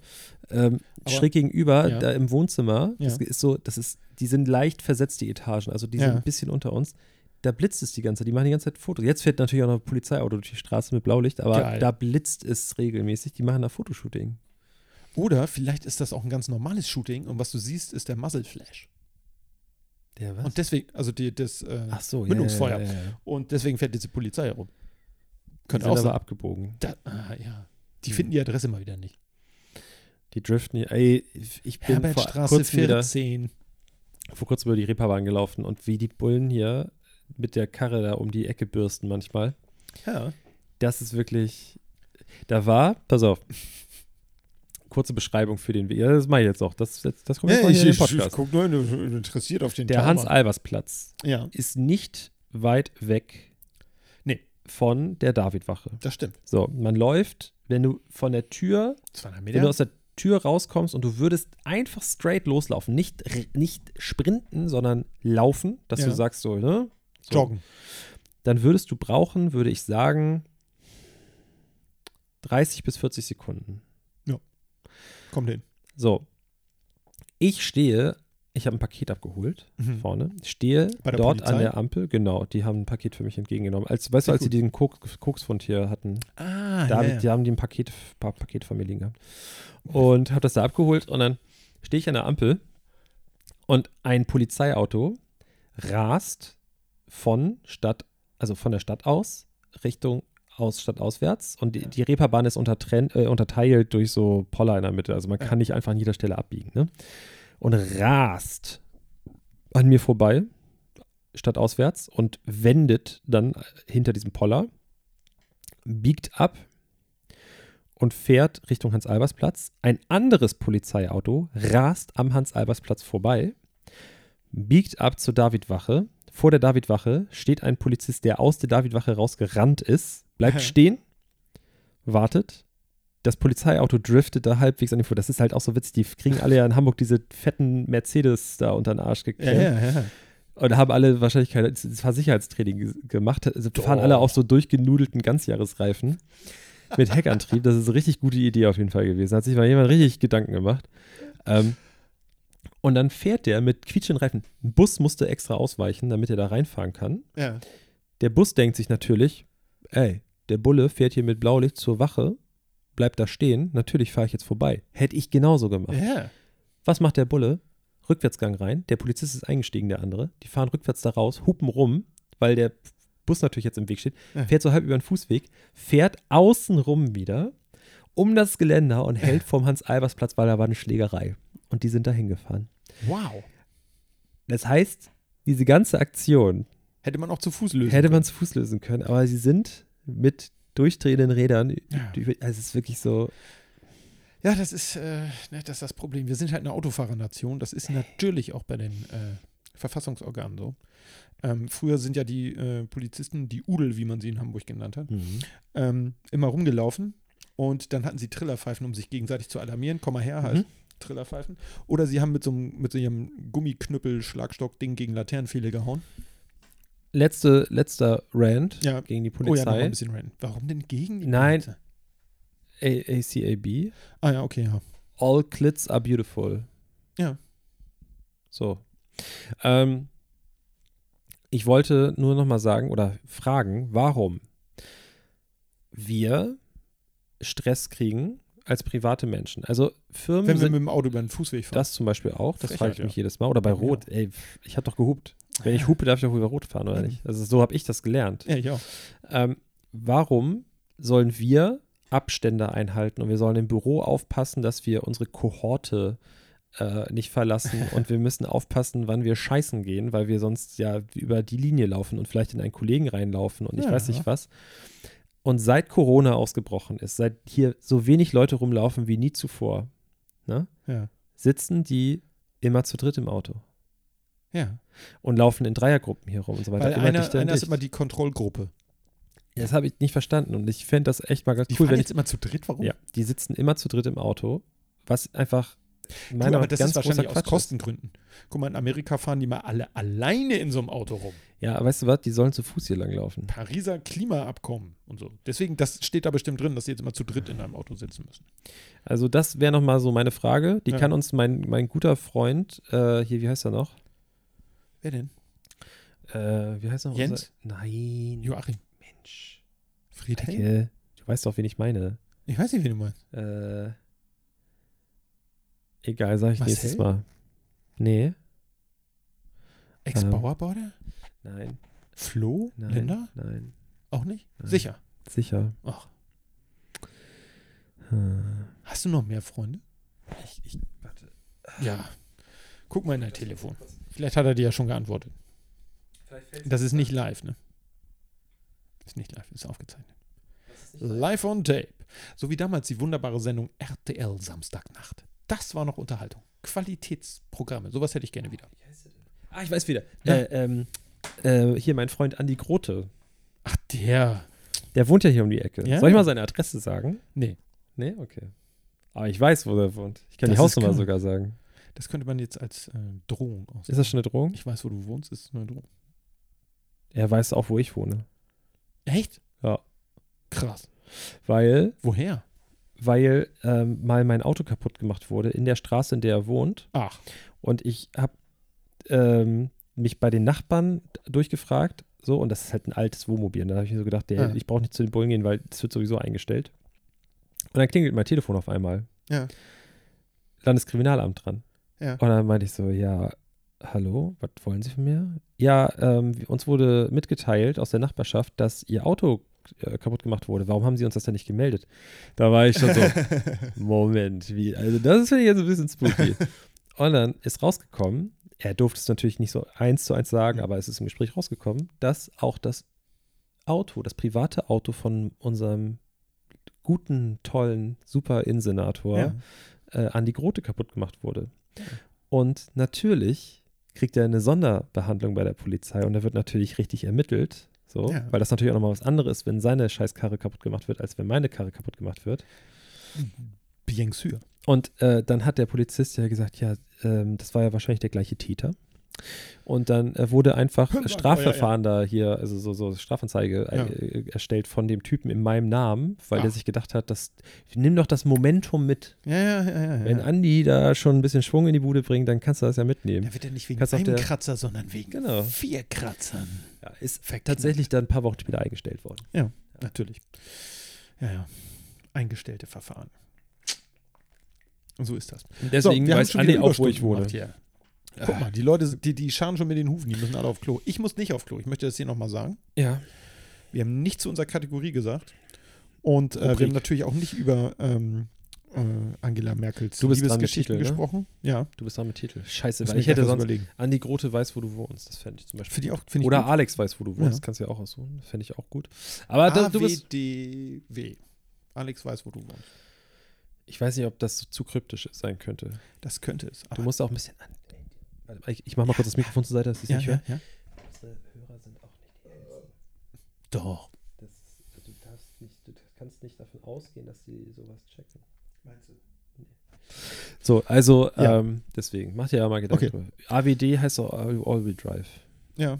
ähm, schräg gegenüber, Ja. da im Wohnzimmer, Ja. das ist so, das ist, die sind leicht versetzt, die Etagen, also die sind ein bisschen unter uns. Da blitzt es die ganze Zeit, die machen die ganze Zeit Fotos. Jetzt fährt natürlich auch noch ein Polizeiauto durch die Straße mit Blaulicht, aber Geil. da blitzt es regelmäßig, die machen da Fotoshooting. Oder vielleicht ist das auch ein ganz normales Shooting und was du siehst, ist der Muzzle Flash. Der was? Und deswegen, also die, das äh, Ach so, Mündungsfeuer. Ja, ja, ja. Und deswegen fährt diese Polizei herum. Die Könnte sind auch aber sein. abgebogen. Da, ah, ja. Die Hm. finden die Adresse mal wieder nicht. Die driften, hier- ey, ich bin vor Herbertstraße kurzem, wieder, 14. vor kurzem über die Reeperbahn gelaufen und wie die Bullen hier mit der Karre da um die Ecke bürsten manchmal. Ja. Das ist wirklich, da war, pass auf, kurze Beschreibung für den Weg. Ja, das mache ich jetzt auch. Das, das, das kommt jetzt mal hier in den Podcast. guck nur interessiert auf den der Hans-Albers-Platz Ja, ist nicht weit weg Nee. von der Davidwache. das stimmt. So, man läuft, wenn du von der Tür 200 Wenn du aus der Tür rauskommst und du würdest einfach straight loslaufen, nicht, nicht sprinten, sondern laufen, dass Ja. du sagst so, ne? So, Joggen. Dann würdest du brauchen, würde ich sagen, 30 bis 40 Sekunden. Kommt hin. So. Ich stehe ich habe ein Paket abgeholt Mhm. vorne, stehe dort an Polizei? der Ampel, genau, die haben ein Paket für mich entgegengenommen. Als, weißt du, Sehr als sie gut. diesen Koks, Koksfund hier hatten, Ah, da ich, die haben die ein Paket, paar Paket von mir liegen gehabt. Und habe das da abgeholt und dann stehe ich an der Ampel und ein Polizeiauto rast von Stadt, also von der Stadt aus Richtung aus Stadt auswärts und die, die Reeperbahn ist untertrennt, äh, unterteilt durch so Poller in der Mitte. Also man kann nicht einfach an jeder Stelle abbiegen. Ne? Und rast an mir vorbei, stadtauswärts, und wendet dann hinter diesem Poller, biegt ab und fährt Richtung Hans-Albers-Platz. Ein anderes Polizeiauto rast am Hans-Albers-Platz vorbei, biegt ab zur Davidwache. Vor der Davidwache steht ein Polizist, der aus der Davidwache rausgerannt ist, bleibt stehen, wartet. Das Polizeiauto driftet da halbwegs an ihm vor. Das ist halt auch so witzig. Die kriegen alle ja in Hamburg diese fetten Mercedes da unter den Arsch Ja, geklemmt. ja, ja. Und haben alle wahrscheinlich kein Sicherheitstraining ge- gemacht. Also fahren alle auf so durchgenudelten Ganzjahresreifen mit Heckantrieb. Das ist eine richtig gute Idee auf jeden Fall gewesen. Hat sich mal jemand richtig Gedanken gemacht. Ähm, und dann fährt der mit quietschenden Reifen. Ein Bus musste extra ausweichen, damit er da reinfahren kann. ja. Der Bus denkt sich natürlich, ey, der Bulle fährt hier mit Blaulicht zur Wache, bleibt da stehen. Natürlich fahre ich jetzt vorbei. Hätte ich genauso gemacht. Ja. Was macht der Bulle? Rückwärtsgang rein. Der Polizist ist eingestiegen, der andere. Die fahren rückwärts da raus, hupen rum, weil der Bus natürlich jetzt im Weg steht. Ja. Fährt so halb über den Fußweg, fährt außen rum wieder um das Geländer und hält vorm Hans-Albers-Platz, weil da war eine Schlägerei. Und die sind da hingefahren. Wow. Das heißt, diese ganze Aktion Hätte man auch zu Fuß lösen hätte können. man zu Fuß lösen können, aber sie sind mit durchdrehenden Rädern. Ja. Also es ist wirklich so. Ja, das ist, äh, ne, das ist das Problem. Wir sind halt eine Autofahrernation. Das ist natürlich auch bei den äh, Verfassungsorganen so. Ähm, früher sind ja die äh, Polizisten, die Udel, wie man sie in Hamburg genannt hat, ähm, immer rumgelaufen und dann hatten sie Trillerpfeifen, um sich gegenseitig zu alarmieren. Komm mal her, halt. Mhm. Trillerpfeifen. Oder sie haben mit so einem, mit so einem Gummiknüppel-Schlagstock-Ding gegen Laternenpfähle gehauen. Letzte, letzter Rant Ja. gegen die Oh ja, noch mal Polizei. ein bisschen rennen. Warum denn gegen die Nein. Polizei? ACAB. Ah ja, okay, ja. All clits are beautiful. Ja. So. Ähm, ich wollte nur noch mal sagen oder fragen, warum wir Stress kriegen als private Menschen. Also Firmen Wenn wir mit dem Auto über den Fußweg fahren. das zum Beispiel auch. Das frage ich mich ja. jedes Mal. Oder bei Ja, genau. Rot. Ey, ich habe doch gehupt. Wenn ich hupe, darf ich doch über Rot fahren, oder Mhm. nicht? Also so habe ich das gelernt. ja, ja. Ähm, warum sollen wir Abstände einhalten und wir sollen im Büro aufpassen, dass wir unsere Kohorte äh, nicht verlassen und wir müssen aufpassen, wann wir scheißen gehen, weil wir sonst ja über die Linie laufen und vielleicht in einen Kollegen reinlaufen und ich Ja. weiß nicht was. Und seit Corona ausgebrochen ist, seit hier so wenig Leute rumlaufen wie nie zuvor, ne, Ja. sitzen die immer zu dritt im Auto Ja. und laufen in Dreiergruppen hier rum und so weiter. Weil immer einer, einer ist immer die Kontrollgruppe. Das habe ich nicht verstanden und ich fände das echt mal ganz Die cool, fahren wenn ich jetzt immer zu dritt, warum? Ja, die sitzen immer zu dritt im Auto, was einfach Du, meiner aber das ganz ist wahrscheinlich aus. Kostengründen. Guck mal, in Amerika fahren die mal alle alleine in so einem Auto rum. Ja, weißt du was, die sollen zu Fuß hier langlaufen. Pariser Klimaabkommen und so. Deswegen, das steht da bestimmt drin, dass sie jetzt immer zu dritt in einem Auto sitzen müssen. Also das wäre nochmal so meine Frage. Die Ja. kann uns mein, mein guter Freund, äh, hier, wie heißt er noch? Wer denn? Äh, wie heißt er noch? Jens? Unser- Nein. Joachim. Mensch. Friedhelm? Du weißt doch, wen ich meine. Ich weiß nicht, wen du meinst. Äh, egal, sag ich Marcel? nächstes Mal. Nee, Ex-Bauarbeiter? nein, Flo? nein, Linda? nein, Auch nicht? Nein. Sicher. sicher. Ach. Hm. Hast du noch mehr Freunde? Ich, ich, warte. Ja. Guck mal in dein Telefon. Vielleicht hat er dir ja schon geantwortet. Das ist nicht live, ne? Ist nicht live, ist aufgezeichnet. Live on Tape. So wie damals die wunderbare Sendung RTL Samstagnacht. Das war noch Unterhaltung. Qualitätsprogramme. Sowas hätte ich gerne wieder. Ah, ich weiß wieder. Ja. Äh, ähm, äh, hier mein Freund Andi Grote. Ach, der. Der wohnt ja hier um die Ecke. Ja. Soll ich mal seine Adresse sagen? Nee, Nee, okay. Aber ich weiß, wo er wohnt. Ich kann die Das ist Hausnummer klar. sogar sagen. das könnte man jetzt als äh, Drohung aus. Ist das schon eine Drohung? Ich weiß, wo du wohnst, ist eine Drohung. Er weiß auch, wo ich wohne. Echt? Ja. Krass. Weil, Woher? Weil ähm, mal mein Auto kaputt gemacht wurde in der Straße, in der er wohnt. Ach. Und ich habe ähm, mich bei den Nachbarn durchgefragt, so, und das ist halt ein altes Wohnmobil. Und da habe ich mir so gedacht, der, Ja. ich brauche nicht zu den Bullen gehen, weil es wird sowieso eingestellt. Und dann klingelt mein Telefon auf einmal. Ja. Landeskriminalamt dran. Ja. Und dann meinte ich so, ja, hallo, was wollen Sie von mir? Ja, ähm, uns wurde mitgeteilt aus der Nachbarschaft, dass Ihr Auto äh, kaputt gemacht wurde. Warum haben Sie uns das denn nicht gemeldet? Da war ich schon so, Moment, wie, also das ist finde ich jetzt ein bisschen spooky. Und dann ist rausgekommen, er durfte es natürlich nicht so eins zu eins sagen, aber es ist im Gespräch rausgekommen, dass auch das Auto, das private Auto von unserem guten, tollen, super Innensenator Ja. äh, Andi Grote kaputt gemacht wurde. Und natürlich kriegt er eine Sonderbehandlung bei der Polizei und er wird natürlich richtig ermittelt. So, Ja. weil das natürlich auch nochmal was anderes ist, wenn seine Scheißkarre kaputt gemacht wird, als wenn meine Karre kaputt gemacht wird. Bien sûr. Und äh, dann hat der Polizist ja gesagt, ja, ähm, das war ja wahrscheinlich der gleiche Täter. Und dann äh, wurde einfach War- Strafverfahren da hier, also so, so Strafanzeige Ja. äh, erstellt von dem Typen in meinem Namen, weil Ah. der sich gedacht hat, dass, nimm doch das Momentum mit. Ja, ja, ja, ja. Wenn ja. Andi da schon ein bisschen Schwung in die Bude bringt, dann kannst du das ja mitnehmen. Der wird ja nicht wegen Kannst einem der- Kratzer, sondern wegen Genau. vier Kratzern. Ja, ist Verknallt. tatsächlich dann ein paar Wochen später eingestellt worden. Natürlich. Ja, ja. Eingestellte Verfahren. Und so ist das. Und deswegen haben weiß Andi auch, wo ich wohne. gemacht hier. Guck mal, die Leute, die, die scharen schon mit den Hufen, die müssen alle auf Klo. Ich muss nicht auf Klo. Ich möchte das hier nochmal sagen. Ja. Wir haben nicht zu unserer Kategorie gesagt. Und äh, wir haben natürlich auch nicht über ähm, äh, Angela Merkels Du bist Liebesgeschichten Titel, ne? gesprochen. Ja. Du bist dran mit Titel. Scheiße, Muss weil ich hätte sonst überlegen. Andi Grote weiß, wo du wohnst. Das fände ich zum Beispiel. Finde ich auch, finde ich Oder gut. Alex weiß, wo du wohnst. Ja. Kannst du ja auch aussuchen. Fände ich auch gut. Aber da, du bist. AWDW. Alex weiß, wo du wohnst. Ich weiß nicht, ob das so zu kryptisch sein könnte. Das könnte es. Du musst auch ein bisschen an. Ich, ich mach mal kurz das Mikrofon zur Seite, dass ich es ja, nicht ja, höre. ja. Unsere Hörer sind auch nicht die Ältesten. Doch. Das, du, darfst nicht, du kannst nicht davon ausgehen, dass sie sowas checken. Meinst du? So, also Ja. ähm, deswegen, mach dir ja mal Gedanken Okay. drüber. AWD heißt auch All- All-Wheel Drive. Ja,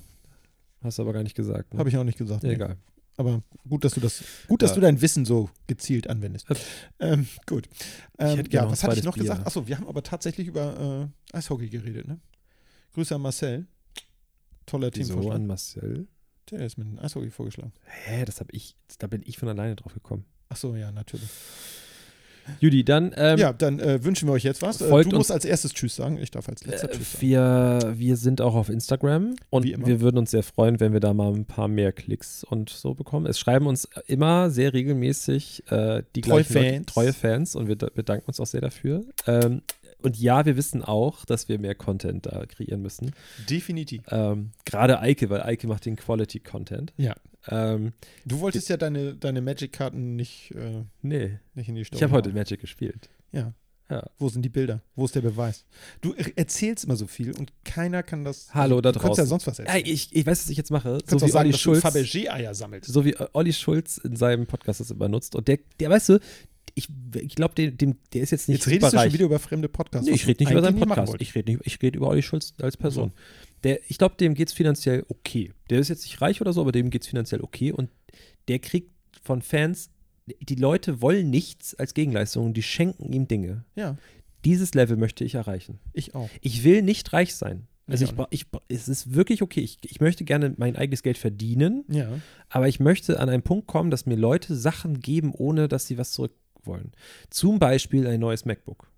Hast du aber gar nicht gesagt. Ne? habe ich auch nicht gesagt. Ja, nee. Egal. Aber gut, dass du das, gut, dass du dein Wissen so gezielt anwendest. Äh, Ähm, gut. Ähm, ja, was hatte ich noch Bier. gesagt? Achso, wir haben aber tatsächlich über äh, Eishockey geredet, ne? Grüße an Marcel. Toller Wieso Teamvorschlag. an Marcel? Der ist mit dem Eishockey vorgeschlagen. Hä, das habe ich, da bin ich von alleine drauf gekommen. Achso, ja, natürlich. Judy, dann ähm, ja, dann äh, wünschen wir euch jetzt was. Äh, du uns- musst als erstes Tschüss sagen. Ich darf als letzter Äh, Tschüss sagen. wir, wir sind auch auf Instagram und wir würden uns sehr freuen, wenn wir da mal ein paar mehr Klicks und so bekommen. Es schreiben uns immer sehr regelmäßig äh, die Treue gleichen Leute, Fans. treue Fans und wir da- bedanken uns auch sehr dafür. Ähm, und ja, wir wissen auch, dass wir mehr Content da kreieren müssen. Definitiv. Ähm, Gerade Eike, weil Eike macht den Quality Content. Ja. Ähm, Du wolltest ja deine, deine Magic-Karten nicht, äh, nee, nicht in die Story ich habe heute. Magic gespielt. Ja. Ja. Wo sind die Bilder? Wo ist der Beweis? Du er- erzählst immer so viel und keiner kann das. Hallo da du kannst ja draußen. sonst was Ja, erzählen. ich, ich weiß, was ich jetzt mache. du so wie sagen, Olli Schulz. du Fabergé-Eier sammelst. so wie äh, Olli Schulz in seinem Podcast das immer nutzt. Und der, der weißt du, ich, ich glaube, dem, dem, der ist jetzt nicht Jetzt redest du schon wieder über fremde Podcasts. Nee, ich rede nicht über seinen Podcast. Ich rede ich red über Olli Schulz als Person. Der, ich glaube, dem geht es finanziell okay. Der ist jetzt nicht reich oder so, aber dem geht es finanziell okay. Und der kriegt von Fans, die Leute wollen nichts als Gegenleistung, die schenken ihm Dinge. Ja, Dieses Level möchte ich erreichen. ich auch. Ich will nicht reich sein. Also Ich ich, es ist wirklich okay. Ich, ich möchte gerne mein eigenes Geld verdienen, Ja. aber ich möchte an einen Punkt kommen, dass mir Leute Sachen geben, ohne dass sie was zurück wollen. Zum Beispiel ein neues MacBook.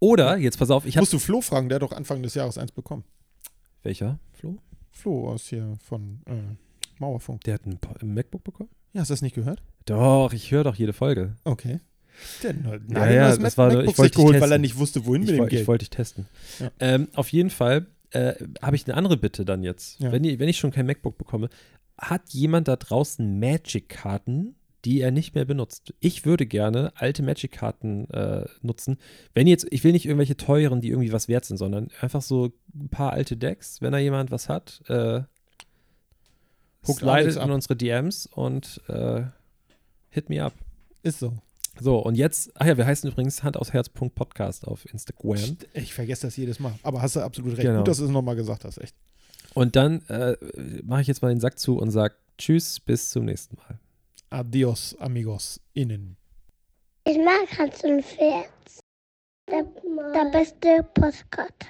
Oder, jetzt pass auf, ich habe. Musst du Flo fragen, der hat doch Anfang des Jahres eins bekommen. Welcher? Flo? Flo aus hier von äh, Mauerfunk. Der hat ein, MacBook bekommen? Ja, hast du das nicht gehört? Doch, ich höre doch jede Folge. Okay. Hat ein Ja, ja, neues das war MacBook ich wollte geholt, dich weil er testen. nicht wusste, wohin Ich, mit dem woll- ich Geld. wollte dich testen. Ja. Ähm, auf jeden Fall äh, habe ich eine andere Bitte dann jetzt. Ja. Wenn, wenn ich schon kein MacBook bekomme, hat jemand da draußen Magic-Karten, die er nicht mehr benutzt? Ich würde gerne alte Magic-Karten äh, nutzen. Wenn jetzt, ich will nicht irgendwelche teuren, die irgendwie was wert sind, sondern einfach so ein paar alte Decks, wenn da jemand was hat, äh, slidet in unsere DMs und äh, hit me up. Ist so. So, und jetzt, ach ja, wir heißen übrigens Hand aus Herz Podcast auf Instagram. Ich vergesse das jedes Mal. Aber hast du absolut recht. Genau. Gut, dass du es nochmal gesagt hast, echt. Und dann äh, mache ich jetzt mal den Sack zu und sage Tschüss, bis zum nächsten Mal. Adios, amigos, innen. Ich mag Hans und Pferd. Der, der beste Postkarte.